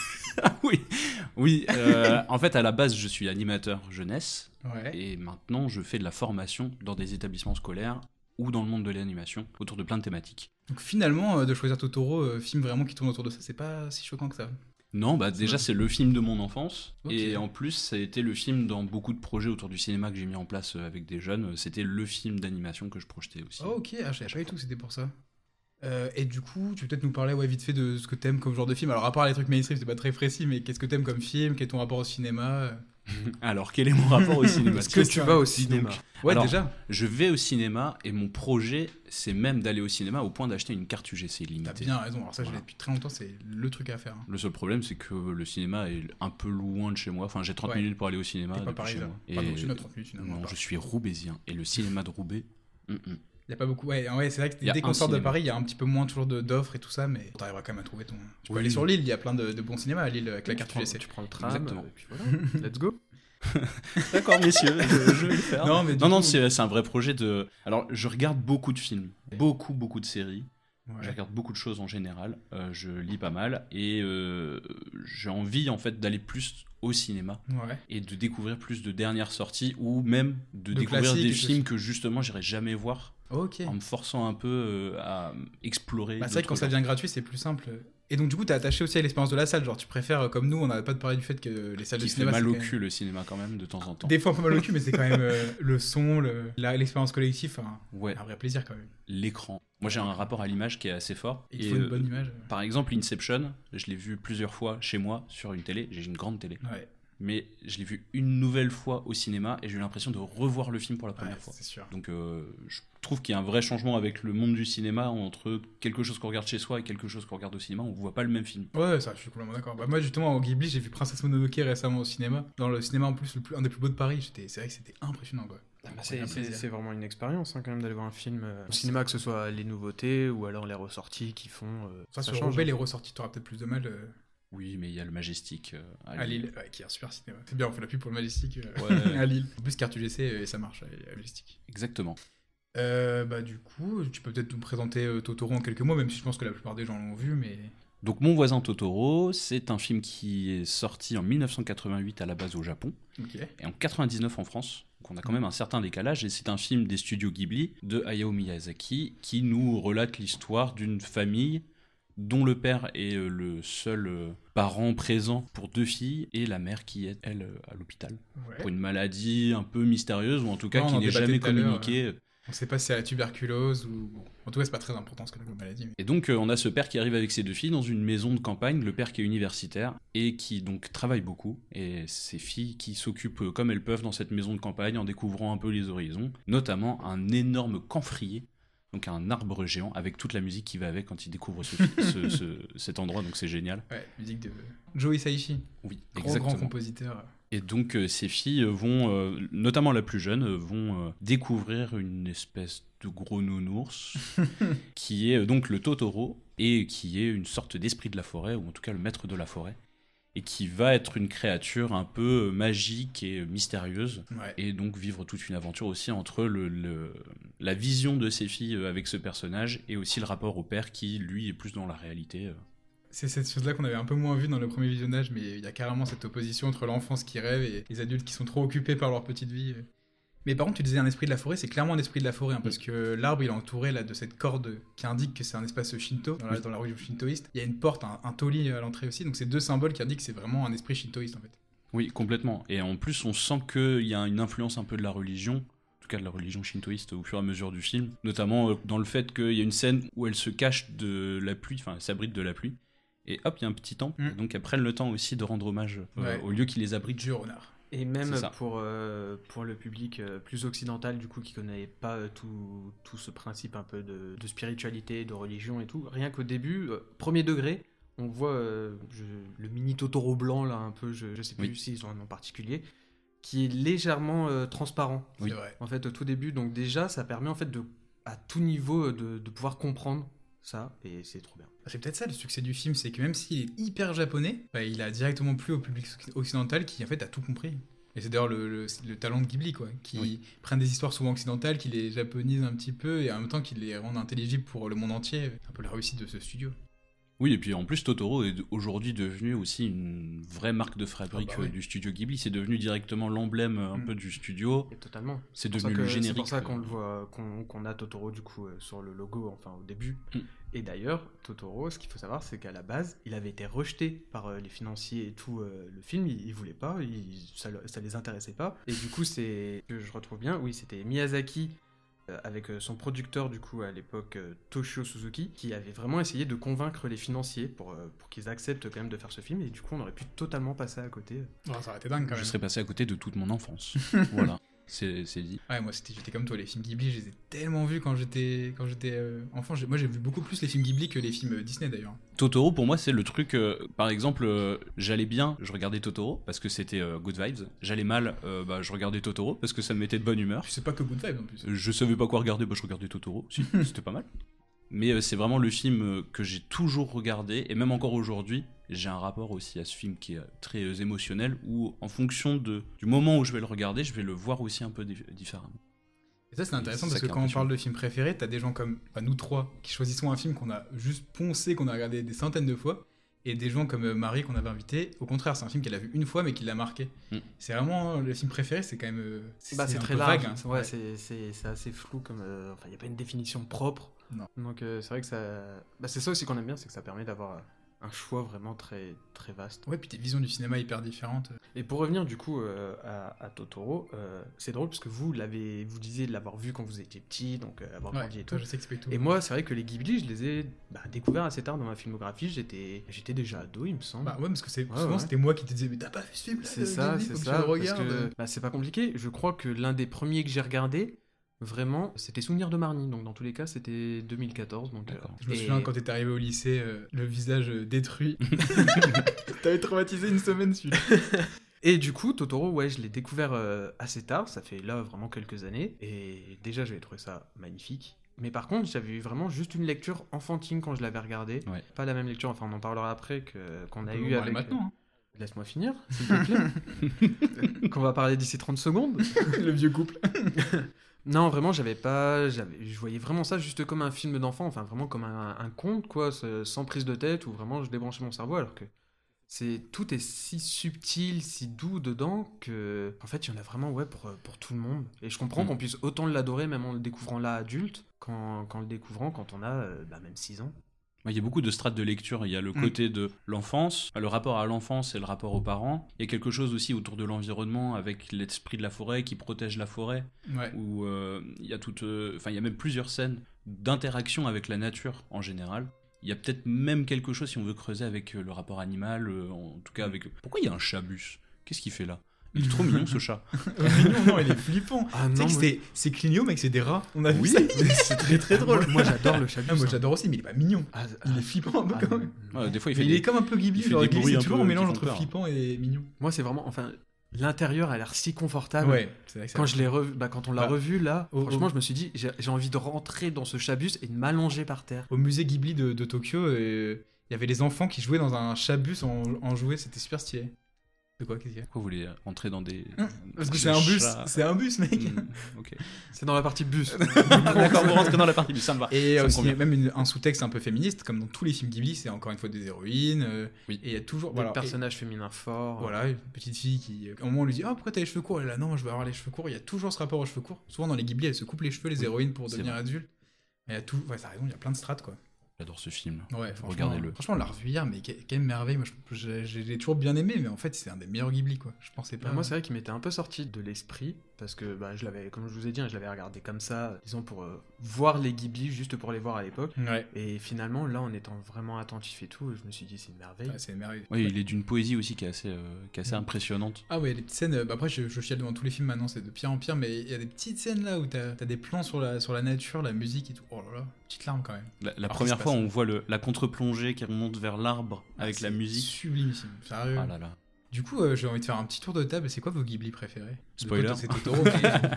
Oui, oui. euh, en fait, à la base, je suis animateur jeunesse Ouais. et maintenant, je fais de la formation dans des établissements scolaires ou dans le monde de l'animation autour de plein de thématiques. Donc, finalement, euh, de choisir Totoro, film vraiment qui tourne autour de ça, c'est pas si choquant que ça. Non, bah déjà, c'est le film de mon enfance et en plus, ça a été le film dans beaucoup de projets autour du cinéma que j'ai mis en place euh, avec des jeunes. C'était le film d'animation que je projetais aussi. Oh, ok, ah, je savais pas du tout c'était pour ça. Euh, et du coup, tu peux peut-être nous parler ouais, vite fait de ce que t'aimes comme genre de film. Alors, à part les trucs mainstream, c'est pas très précis, mais qu'est-ce que t'aimes comme film? Quel est ton rapport au cinéma? *laughs* Alors, quel est mon rapport au cinéma Est-ce que tu vas au cinéma. Ouais, Alors, déjà. Je vais au cinéma et mon projet, c'est même d'aller au cinéma au point d'acheter une carte UGC T'as limitée. bien raison. Alors, ça, je l'ai depuis très longtemps, c'est le truc à faire. hein. Le seul problème, c'est que le cinéma est un peu loin de chez moi. Enfin, j'ai 30 Ouais. minutes pour aller au cinéma. Pas chez moi. Pardon, Et- tu notes 30 minutes, finalement. Non, je suis roubaisien. Et le cinéma de Roubaix, hum, hum. Y a pas beaucoup. Ouais, ouais c'est vrai que dès qu'on sort de. Paris, il y a un petit peu moins toujours de- d'offres et tout ça, mais t'arriveras quand même à trouver ton. Tu peux Oui. aller sur l'île, il y a plein de, de bons cinémas à Lille avec la Tu carte prends- UGC. Tu prends le tram, Exactement. et puis voilà, *laughs* let's go. *laughs* D'accord, messieurs, je, je vais le faire. Non, mais non, non, coup- c'est un vrai projet de. Alors, je regarde beaucoup de films, beaucoup, beaucoup de séries. Ouais. Je regarde beaucoup de choses en général. euh, je lis pas mal et euh, j'ai envie en fait d'aller plus au cinéma Ouais. et de découvrir plus de dernières sorties ou même de, De découvrir des films que justement j'irais jamais voir en me forçant un peu euh, à explorer. Bah, c'est vrai que quand ça devient gratuit, c'est plus simple. Et donc, du coup, t'es attaché aussi à l'expérience de la salle. Genre, tu préfères, euh, comme nous, on n'arrête pas de parler du fait que les salles qui de fait cinéma. mal au même- cul le cinéma quand même de temps en temps. Des fois peu mal au cul, mais c'est quand même *laughs* euh, le son, le- l'expérience collective, Ouais, un vrai plaisir quand même. l'écran. Moi j'ai un rapport à l'image qui est assez fort. Et, faut une euh, bonne image. Par exemple, Inception, je l'ai vu plusieurs fois chez moi sur une télé. J'ai une grande télé. Ouais, Mais je l'ai vu une nouvelle fois au cinéma et j'ai eu l'impression de revoir le film pour la première ouais, fois. c'est sûr. Donc euh, je trouve qu'il y a un vrai changement avec le monde du cinéma entre quelque chose qu'on regarde chez soi et quelque chose qu'on regarde au cinéma. On voit pas le même film. Ouais, ça, je suis complètement d'accord. Bah, moi, justement, au Ghibli, j'ai vu Princesse Mononoke récemment au cinéma. Dans le cinéma, en plus, le plus- un des plus beaux de Paris. C'est vrai que c'était impressionnant, quoi. Bah, Ouais, c'est, vraiment une expérience hein, quand même d'aller voir un film euh, au cinéma, que ce soit les nouveautés ou alors les ressorties qui font. euh, Ça, ça sur change. Roubaix, les ressorties, t'auras peut-être plus de mal euh, Oui, mais il y a le Majestic euh, à Lille, ouais, qui est un super cinéma. C'est bien, on fait la pub pour le Majestic euh, Ouais. *laughs* à Lille. En plus, carte UGC, euh, ça marche à Majestic. Exactement. Euh, bah, du coup, tu peux peut-être nous présenter euh, Totoro en quelques mots, même si je pense que la plupart des gens l'ont vu, mais. Donc Mon voisin Totoro, c'est un film qui est sorti en 1988 à la base au Japon et en 99 en France. Donc on a quand même un certain décalage et c'est un film des studios Ghibli de Hayao Miyazaki qui nous relate l'histoire d'une famille dont le père est euh, le seul euh, parent présent pour deux filles et la mère qui est elle euh, à l'hôpital Ouais. pour une maladie un peu mystérieuse ou en tout cas qui n'est jamais communiquée. On sait pas si c'est la tuberculose ou. En tout cas, c'est pas très important ce que la maladie. mais- Et donc, euh, on a ce père qui arrive avec ses deux filles dans une maison de campagne, le père qui est universitaire et qui donc travaille beaucoup. Et ses filles qui s'occupent comme elles peuvent dans cette maison de campagne en découvrant un peu les horizons, notamment un énorme camphrier, donc un arbre géant avec toute la musique qui va avec quand ils découvrent ce, ce- ce- *laughs* cet endroit, donc c'est génial. Ouais, musique de Joe Hisaishi, Oui, grand, exactement. grand compositeur. Et donc euh, ces filles vont, euh, notamment la plus jeune, euh, vont euh, découvrir une espèce de gros nounours *laughs* qui est donc le Totoro et qui est une sorte d'esprit de la forêt, ou en tout cas le maître de la forêt, et qui va être une créature un peu euh, magique et euh, mystérieuse, Ouais. et donc vivre toute une aventure aussi entre le, le- la vision de ces filles euh, avec ce personnage et aussi le rapport au père qui lui est plus dans la réalité. C'est cette chose-là qu'on avait un peu moins vu dans le premier visionnage, mais il y a carrément cette opposition entre l'enfance qui rêve et les adultes qui sont trop occupés par leur petite vie. Mais par contre, tu disais un esprit de la forêt, c'est clairement un esprit de la forêt, hein, parce que l'arbre il est entouré là, de cette corde qui indique que c'est un espace shinto, dans la, dans la religion shintoïste. Il y a une porte, un, un toli à l'entrée aussi, donc c'est deux symboles qui indiquent que c'est vraiment un esprit shintoïste en fait. Oui, complètement. Et en plus, on sent qu'il y a une influence un peu de la religion, en tout cas de la religion shintoïste au fur et à mesure du film, notamment euh, dans le fait qu'il y a une scène où elle se cache de la pluie, enfin elle s'abrite de la pluie, et hop, il y a un petit temple, Mm. donc elles prennent le temps aussi de rendre hommage euh, Ouais. au lieu qui les abrite. Dieu renard. Et même pour, euh, pour le public euh, plus occidental, du coup, qui connaît pas euh, tout, tout ce principe un peu de, de spiritualité, de religion et tout, rien qu'au début, euh, premier degré, on voit euh, je- le mini Totoro blanc, là, un peu, je, je sais plus Oui. s'ils ont un nom particulier, qui est légèrement euh, transparent, Oui. En fait, au tout début. Donc, déjà, ça permet, en fait, de, à tout niveau, de, de pouvoir comprendre ça, et c'est trop bien. C'est peut-être ça le succès du film, c'est que même s'il est hyper japonais, bah, il a directement plu au public occidental qui en fait a tout compris. Et c'est d'ailleurs le, le- le talent de Ghibli, quoi, qui Oui. prennent des histoires souvent occidentales, qui les japonisent un petit peu et en même temps qui les rendent intelligibles pour le monde entier. Un peu la réussite de ce studio. Oui, et puis en plus, Totoro est aujourd'hui devenu aussi une vraie marque de fabrique Ah bah euh, du studio Ghibli. C'est devenu directement l'emblème euh, un Mm. peu du studio. Et totalement. C'est devenu le que- générique. C'est pour ça euh, qu'on le voit, qu'on a Totoro du coup euh, sur le logo, enfin au début. Mm. Et d'ailleurs, Totoro, ce qu'il faut savoir, c'est qu'à la base, il avait été rejeté par euh, les financiers et tout. euh, le film, ils, ils voulaient pas, ça, ça les intéressait pas. Et du coup, c'est que je retrouve bien. Oui, c'était Miyazaki. Euh, Avec euh, son producteur du coup à l'époque euh, Toshio Suzuki qui avait vraiment essayé de convaincre les financiers pour, pour qu'ils acceptent quand même de faire ce film et du coup on aurait pu totalement passer à côté. Oh, ça aurait été dingue quand Je même. serais passé à côté de toute mon enfance. *laughs* voilà, c'est dit. Ouais, moi j'étais comme toi, les films Ghibli, je les ai tellement vus quand j'étais quand j'étais euh, enfant. Moi j'ai vu beaucoup plus les films Ghibli que les films euh, Disney d'ailleurs. Totoro, pour moi, c'est le truc. euh, par exemple, euh, j'allais bien, je regardais Totoro parce que c'était good vibes. J'allais mal, bah, je regardais Totoro parce que ça me mettait de bonne humeur. Je sais pas que Good Vibes en plus. Je savais pas quoi regarder, bah, je regardais Totoro. Si, *laughs* c'était pas mal. Mais euh, c'est vraiment le film euh, que j'ai toujours regardé, et même encore aujourd'hui, j'ai un rapport aussi à ce film qui est euh, très émotionnel, où en fonction de, du moment où je vais le regarder, je vais le voir aussi un peu dif- différemment. Et ça, c'est intéressant parce que quand on parle de films préférés, t'as des gens comme bah, nous trois qui choisissons un film qu'on a juste poncé, qu'on a regardé des centaines de fois, et des gens comme Marie qu'on avait invité. Au contraire, c'est un film qu'elle a vu une fois mais qui l'a marqué. Mm. C'est vraiment le film préféré, c'est quand même. Bah, c'est très peu large. vague, hein. Ouais, c'est- assez flou comme. euh, Enfin, il n'y a pas une définition propre. Non. Donc, euh, c'est vrai que ça. Bah, c'est ça aussi qu'on aime bien, c'est que ça permet d'avoir euh, un choix vraiment très, très vaste. Ouais, puis tes visions du cinéma hyper différentes. Et pour revenir du coup euh, à, à Totoro, euh, c'est drôle parce que vous l'avez, vous disiez de l'avoir vu quand vous étiez petit, donc euh, avoir Ouais, grandi et tout. je sais que tout. Et moi, c'est vrai que les Ghibli, je les ai bah, découverts assez tard dans ma filmographie. J'étais, j'étais déjà ado, il me semble. Bah ouais, parce que c'est Ouais, souvent ouais. c'était moi qui te disais, mais t'as pas vu ce film C'est ça, c'est ça. Parce que, bah, c'est pas compliqué. Je crois que l'un des premiers que j'ai regardé, vraiment, c'était Souvenir de Marnie. Donc dans tous les cas, c'était 2014. Donc, D'accord. Je me et- souviens quand t'étais arrivé au lycée, euh, le visage euh, détruit. *laughs* T'avais traumatisé une semaine celui-là. *laughs* Et du coup, Totoro, ouais, je l'ai découvert euh, assez tard. Ça fait là vraiment quelques années. Et déjà, j'avais trouvé ça magnifique. Mais par contre, j'avais eu vraiment juste une lecture enfantine quand je l'avais regardé. Ouais. Pas la même lecture, enfin on en parlera après qu'on a eu avec... maintenant. hein. Laisse-moi finir, s'il te plaît. *laughs* qu'on va parler d'ici 30 secondes. le vieux couple. Non, vraiment, j'avais pas. J'avais, je voyais vraiment ça juste comme un film d'enfant, enfin vraiment comme un, un conte, quoi, sans prise de tête, où vraiment je débranchais mon cerveau, alors que c'est tout est si subtil, si doux dedans que, en fait, il y en a vraiment, ouais, pour, pour tout le monde. Et je comprends Mm. qu'on puisse autant l'adorer, même en le découvrant là adulte, qu'en, qu'en le découvrant quand on a euh, bah, même 6 ans. Il y a beaucoup de strates de lecture. Il y a le Mm. côté de l'enfance, le rapport à l'enfance et le rapport aux parents. Il y a quelque chose aussi autour de l'environnement avec l'esprit de la forêt qui protège la forêt. Ouais. Où euh, il y a toute, euh, il y a même plusieurs scènes d'interaction avec la nature en général. Il y a peut-être même quelque chose si on veut creuser avec euh, le rapport animal, en tout cas avec. Pourquoi il y a un chabus? Qu'est-ce qu'il fait là? Il est trop mignon ce chat. *laughs* non, non, il est flippant. Ah Tu sais non, moi- c'est- Clignot, mec, c'est des rats. On a vu Oui, ça. *laughs* c'est très très drôle. Moi, moi, j'adore le chabus. Ah, moi j'adore aussi, mais il est pas mignon. Ah, Il ah, est flippant un peu ah, quand même. Ouais, des fois il fait il des- est comme un peu Ghibli, il fait genre des Ghibli, bruits c'est un toujours un mélange entre peur. flippant et mignon. Moi, c'est vraiment, enfin, l'intérieur a l'air si confortable. Ouais, c'est vrai que Quand ça- je l'ai revu, bah, quand on l'a Bah, revu là, au- franchement, au- je me suis dit, j'ai envie de rentrer dans ce chabus et de m'allonger par terre. Au musée Ghibli de, de Tokyo, euh, il y avait les enfants qui jouaient dans un chabus en, en jouet, c'était super stylé. De quoi Qu'est-ce qu'il y a Pourquoi vous voulez entrer dans des. Parce que c'est un bus, chats c'est un bus, mec. Ok. *laughs* C'est dans la partie bus. *laughs* D'accord, vous rentrez dans la partie du ça me va. Et Ça me aussi, convient. même une- un sous-texte un peu féministe, comme dans tous les films Ghibli, c'est encore une fois des héroïnes. euh, Oui. Et il y a toujours. Des Voilà, personnages féminins forts. et- voilà, une petite fille qui. À un moment, on lui dit Ah, pourquoi t'as les cheveux courts? Elle est là, non, je veux avoir les cheveux courts. Il y a toujours ce rapport aux cheveux courts. Souvent dans les Ghibli, elles se coupent les cheveux, les Oui, héroïnes, pour devenir adultes. Mais il y a tout. Ouais, t'as raison, il y a plein de strates, quoi. J'adore ce film. Ouais, franchement, Regardez-le. Franchement, on l'a revu hier, mais que- quelle merveille. Moi, je, je- je l'ai toujours bien aimé, mais en fait, c'est un des meilleurs Ghibli, quoi. Je pensais pas. Bah, moi, c'est vrai qu'il m'était un peu sorti de l'esprit parce que bah, je l'avais, comme je vous ai dit, hein, je l'avais regardé comme ça, disons pour euh, voir les Ghibli, juste pour les voir à l'époque. Ouais, Et finalement, là, en étant vraiment attentif et tout, je me suis dit, c'est une merveille. ouais, c'est une merveille. Oui, il est d'une poésie aussi qui est assez, euh, qui est assez impressionnante. Ah ouais, les petites scènes. bah après, je, je chiale devant tous les films maintenant, c'est de pire en pire, mais il y a des petites scènes là où t'as as des plans sur la, sur la nature, la musique et tout. Oh là là, petite larme quand même. La, la Alors, première fois, on voit le, la contre-plongée qui remonte vers l'arbre avec Ah, la musique. Sublimissime, sérieux. Ah là là. Du coup, euh, j'ai envie de faire un petit tour de table. C'est quoi vos Ghibli préférés? Spoiler. C'est Totoro. mais-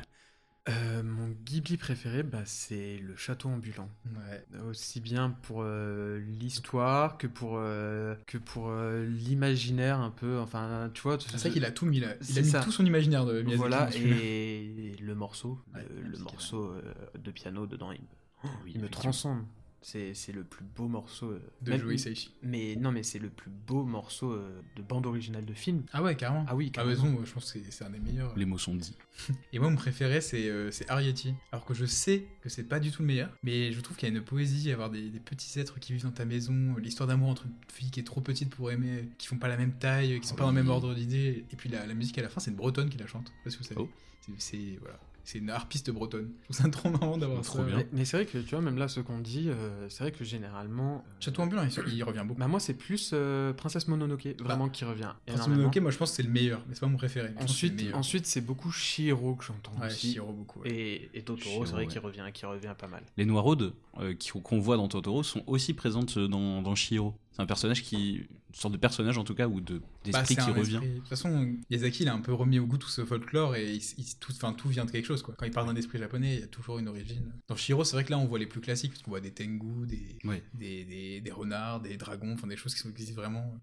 Euh, mon Ghibli préféré, bah, c'est le château ambulant. ouais. Aussi bien pour euh, l'histoire que pour, euh, que pour euh, l'imaginaire un peu. Enfin, tu vois. C'est ça qu'il a tout mis là. Il a mis ça. tout son imaginaire de Miyazaki. Voilà, film. et *laughs* le morceau, Ouais, le, morceau euh, de piano dedans, il me, Oui, il me transcende. C'est c'est le plus beau morceau. euh, de même- Joe Hisaishi. Mais non, mais c'est le plus beau morceau euh, de bande originale de film. Ah ouais, carrément. Ah oui, Ah carrément. raison, moi, je pense que c'est- un des meilleurs. Les mots sont dits. *laughs* Et moi, mon préféré, c'est euh, c'est Arrietty. Alors que je sais que c'est pas du tout le meilleur, mais je trouve qu'il y a une poésie, avoir des, des petits êtres qui vivent dans ta maison, l'histoire d'amour entre une fille qui est trop petite pour aimer, qui font pas la même taille, qui sont pas dans le même ordre d'idées. Et puis la, la musique à la fin, c'est une bretonne qui la chante. Je sais pas si vous savez. Oh. C'est- C'est voilà. C'est une harpiste bretonne. Je trouve ça trop marrant d'avoir Trop ça. bien. Mais, mais c'est vrai que tu vois, même là, ce qu'on dit, euh, c'est vrai que généralement. euh, Château ambulant, il, il revient beaucoup. Bah, moi, c'est plus euh, Princesse Mononoke, vraiment, qui revient. Prince énormément. Mononoke, moi je pense que c'est le meilleur, mais c'est pas mon préféré. Ensuite, ensuite c'est beaucoup Shihiro que j'entends ouais, aussi. Shihiro beaucoup. ouais. Et, et Totoro, c'est vrai ouais. qu'il revient, qu'il revient pas mal. Les Noiraudes euh, qui- qu'on voit dans Totoro sont aussi présentes dans, dans Shihiro. C'est un personnage qui. Une sorte de personnage en tout cas, ou de- Bah, d'esprit qui revient. esprit- De toute façon, Miyazaki, il a un peu remis au goût tout ce folklore et il- il- tout, vient de quelque chose. Quoi. Quand il parle d'un esprit japonais, il y a toujours une origine. Dans Shiro, c'est vrai que là, on voit les plus classiques, parce qu'on voit des tengu, des, des, des, des renards, des dragons, enfin des choses qui sont- qui existent vraiment.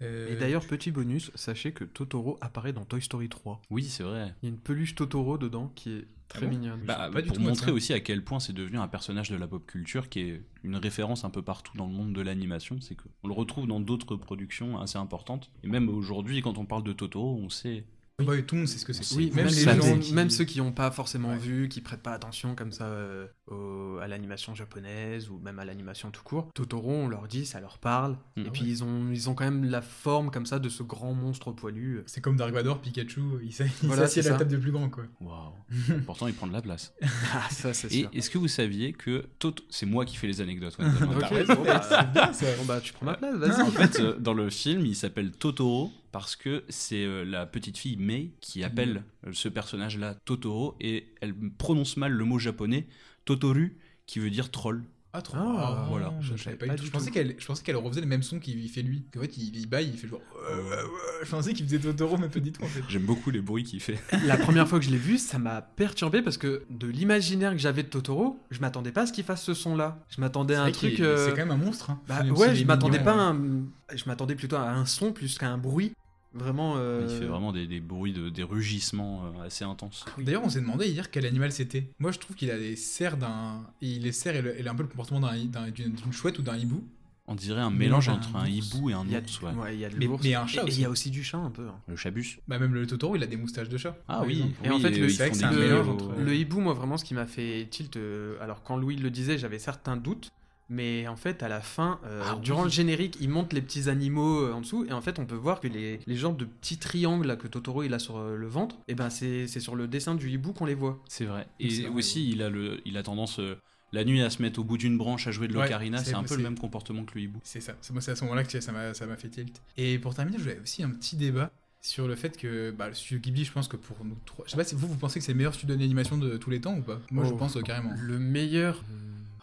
Euh, Et d'ailleurs, petit bonus, sachez que Totoro apparaît dans Toy Story 3. Oui, c'est vrai. Il y a une peluche Totoro dedans qui est très Ah bon mignonne. Bah, pas du pour montrer ça. aussi à quel point c'est devenu un personnage de la pop culture qui est une référence un peu partout dans le monde de l'animation, c'est qu'on le retrouve dans d'autres productions assez importantes. Et même aujourd'hui, quand on parle de Totoro, on sait. Sait ce que c'est. Oui, même même, les gens qui- même ceux qui n'ont pas forcément Ouais. vu, qui prêtent pas attention comme ça euh, au- à l'animation japonaise ou même à l'animation tout court, Totoro, on leur dit, ça leur parle. Mm. et Ah puis ouais. ils ont, ils ont quand même la forme comme ça de ce grand monstre poilu. C'est comme Dark Vador, Pikachu, il s'a- *laughs* il Voilà, s'assied à c'est la ça. table de plus grand, quoi. Waouh *laughs* Pourtant, il prend de la place. *laughs* Ah, ça c'est Et est-ce que vous saviez que Toto. C'est moi qui fais les anecdotes. ouais, Ok, bon, bah, c'est bien, ça. bon, bah, tu prends ma place, vas-y. En fait, euh, dans le film, il s'appelle Totoro parce que c'est euh, la petite fille Mei qui appelle euh, ce personnage-là Totoro et elle prononce mal le mot japonais Totoru qui veut dire troll. Ah, trop Ah, voilà, je, pas, pas pensais qu'elle, je pensais qu'elle refaisait les mêmes sons qu'il fait lui. En fait, il, il baille, il fait genre. Ouais. Je pensais qu'il faisait Totoro, mais pas du tout en fait. J'aime beaucoup les bruits qu'il fait. *laughs* La première fois que je l'ai vu, ça m'a perturbé parce que de l'imaginaire que j'avais de Totoro, je m'attendais pas à ce qu'il fasse ce son-là. Je m'attendais à un truc. euh, C'est quand même un monstre. Hein. Bah Même ouais, je m'attendais mignon, pas à ouais. un... Je m'attendais plutôt à un son plus qu'à un bruit. Vraiment. euh, Il fait vraiment des, des bruits, de, des rugissements euh, assez intenses. D'ailleurs, on s'est demandé hier quel animal c'était. Moi, je trouve qu'il a les serres d'un. Il les serres et, le- et a un peu le comportement d'un- d'un- d'une chouette ou d'un hibou. On dirait un Mélange un entre un ours. hibou et un Il y a, ours, ouais. ouais, il y a de Mais- l'ours. mais un chat il y a aussi du chat un peu. hein. Le chabus. Bah, même le Totoro, il a des moustaches de chat. Ah oui. exemple. Et en fait, le- c'est vrai font que des c'est un mélange entre- Le hibou, moi, vraiment, ce qui m'a fait tilt. euh, alors, quand Louis le disait, j'avais certains doutes. Mais en fait, à la fin, euh, Ah durant oui. le générique, il monte les petits animaux euh, en dessous. Et en fait, on peut voir que les, les genres de petits triangles là, que Totoro il a sur euh, le ventre, et ben c'est c'est sur le dessin du hibou qu'on les voit. C'est vrai. Et vrai, aussi, il a, le, il a tendance euh, la nuit à se mettre au bout d'une branche à jouer de l'ocarina. c'est- c'est un peu le même comportement que le hibou. C'est ça. C'est moi, c'est à ce moment-là que ça m'a ça m'a fait tilt. Et pour terminer, je voulais aussi un petit débat sur le fait que bah, le studio Ghibli, je pense que pour nous trois. Je sais pas si vous, vous pensez que c'est le meilleur studio d'animation de tous les temps ou pas? Moi, je Oh, pense euh, carrément. Le meilleur.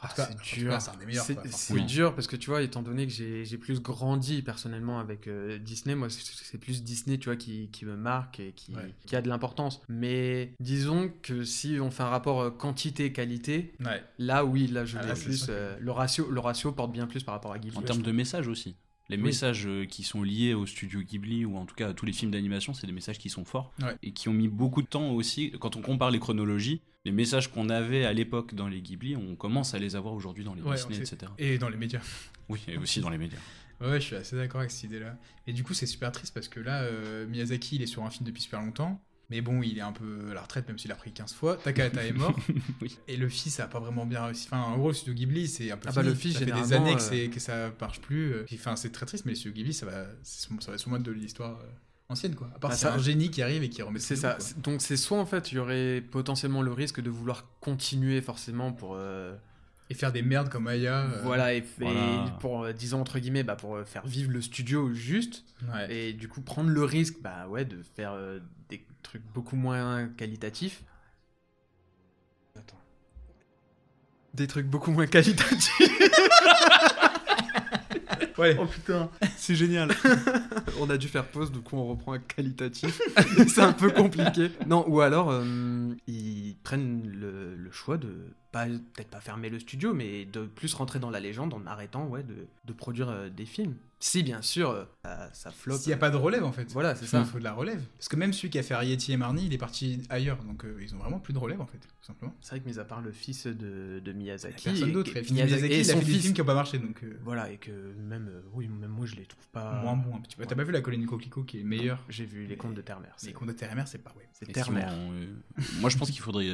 Ah, c'est dur. c'est forcément. dur parce que tu vois, étant donné que j'ai j'ai plus grandi personnellement avec euh, Disney, moi c'est- plus Disney, tu vois, qui, qui me marque et qui, Ouais. qui a de l'importance. Mais disons que si on fait un rapport euh, quantité-qualité, Ouais. là oui, là je Ah, là, plus. euh, le, ratio, le ratio porte bien plus par rapport à Ghibli. En termes de messages aussi. Les Oui. messages euh, qui sont liés au studio Ghibli, ou en tout cas à tous les films d'animation, c'est des messages qui sont forts Ouais. et qui ont mis beaucoup de temps aussi. Quand on compare les chronologies, les messages qu'on avait à l'époque dans les Ghibli, on commence à les avoir aujourd'hui dans les Ouais, Disney, etc. Et dans les médias. *laughs* Oui, et aussi dans les médias. Ouais, je suis assez d'accord avec cette idée-là. Et du coup, c'est super triste parce que là, euh, Miyazaki, il est sur un film depuis super longtemps. Mais bon, il est un peu à la retraite, même s'il a pris 15 fois. Takahata est mort. *laughs* Oui. Et le fils, ça a pas vraiment bien réussi. Enfin, en gros, le studio Ghibli, c'est un peu. Ah bah, le fils, ça fait des années que, euh, que ça marche plus. euh. Enfin, c'est très triste, mais le studio Ghibli, ça va, ça va sûrement être de l'histoire euh, ancienne, quoi. À part Bah, c'est un génie qui arrive et qui remet C'est tout ça. Donc c'est soit en fait il y aurait potentiellement le risque de vouloir continuer forcément pour euh, Et faire des merdes comme Aya. euh, voilà et, Voilà. et pour euh, disons entre guillemets bah, pour faire vivre le studio juste Ouais. et du coup prendre le risque bah ouais de faire des trucs beaucoup moins qualitatifs. Attends. Des trucs beaucoup moins qualitatifs. Ouais. Oh putain, c'est génial. *laughs* on a dû faire pause, du coup on reprend un qualitatif. *laughs* c'est un peu compliqué. Non, ou alors euh, ils prennent le, le choix de pas peut-être pas fermer le studio, mais de plus rentrer dans la légende en arrêtant ouais de, de produire euh, des films. Si bien sûr euh, ça, ça flop. S'il n'y a pas de relève, en fait. Voilà, c'est Il ça. faut de la relève. Parce que même celui qui a fait Ariety et Marnie, il est parti ailleurs. Donc, euh, ils ont vraiment plus de relève, en fait, tout simplement. C'est vrai que mis à part le fils de, de Miyazaki, Personne et- d'autre. et Et puis Miyazaki, et il a son fait des fils, films qui n'ont pas marché, donc. euh, voilà et que même euh, oui même moi je les trouve pas Moins bon, un petit peu. T'as pas vu la colline Coquelicot qui est meilleure J'ai vu les contes de terre-mère. Les C'est contes de terre et mer, c'est pas ouais. c'est terre-mère. moi, je pense qu'il faudrait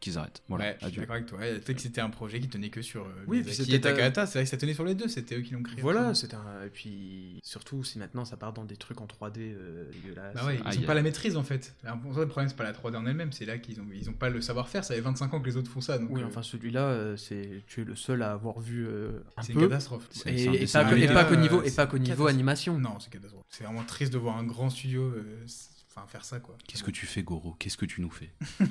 qu'ils arrêtent. Voilà. ouais, je suis d'accord avec toi. Ouais, Peut-être que c'était un projet qui tenait que sur euh, Oui, Miyazaki c'était et Takahata. C'est vrai que ça tenait sur les deux, c'était eux qui l'ont créé. Voilà, c'est un. Et puis, surtout si maintenant ça part dans des trucs en 3D euh, dégueulasses. Bah ouais, ils ont pas la maîtrise en fait. Alors, pour ça, le problème, c'est pas la 3D en elle-même, c'est là qu'ils ont, ils ont pas le savoir-faire. Ça fait 25 ans que les autres font ça. Donc, Oui, euh, enfin celui-là, euh, c'est tu es le seul à avoir vu euh, un c'est une peu. catastrophe. C'est- Et, pas, que- et pas qu'au euh, niveau, et pas qu'au niveau animation. Non, c'est catastrophe. C'est vraiment triste de voir un grand studio euh, enfin, faire ça quoi. Qu'est-ce que tu fais, Goro? Qu'est-ce que tu nous fais? *laughs*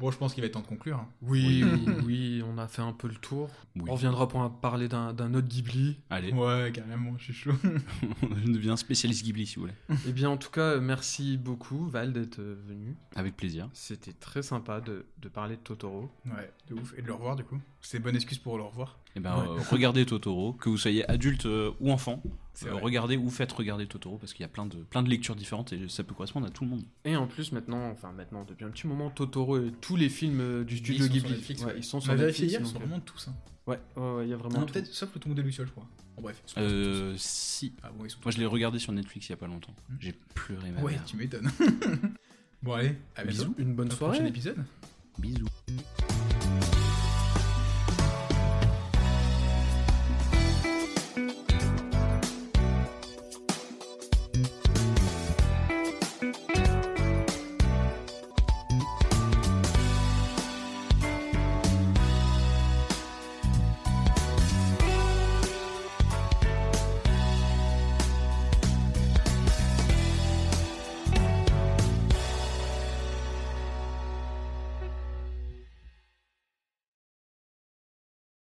Bon, je pense qu'il va être temps de conclure. hein. Oui, oui, *laughs* oui, on a fait un peu le tour. Oui. On reviendra pour un- parler d'un d'un autre Ghibli. Allez, Ouais, carrément, je suis chaud. *laughs* je deviens spécialiste Ghibli si vous voulez. Eh bien, en tout cas, merci beaucoup, Val, d'être euh, venu. Avec plaisir. C'était très sympa de, de parler de Totoro. Ouais, de ouf. Et de le revoir du coup. C'est bonne excuse pour le revoir. Eh ben, Ouais. euh, regardez Totoro, que vous soyez adulte euh, ou enfant. Euh, regardez ou faites regarder Totoro parce qu'il y a plein de, plein de lectures différentes et ça peut correspondre à tout le monde. Et en plus, maintenant, enfin maintenant, depuis un petit moment, Totoro et tous les films du studio sont sur Ghibli, Netflix, ouais, ouais. ils sont On sur Netflix. hier, ils sont vraiment tous. Hein. Ouais, ouais, ouais, il y a vraiment Non, tout. peut-être sauf le tombeau des Lucioles, je crois. Bon, bref. ils sont Euh, si. Ah bon, ils sont Moi, je l'ai regardé sur Netflix il y a pas longtemps. Hmm. J'ai pleuré ma Ouais, mère. tu m'étonnes. *laughs* bon, allez, à bientôt. Une bonne soirée. prochain épisode. Bisous.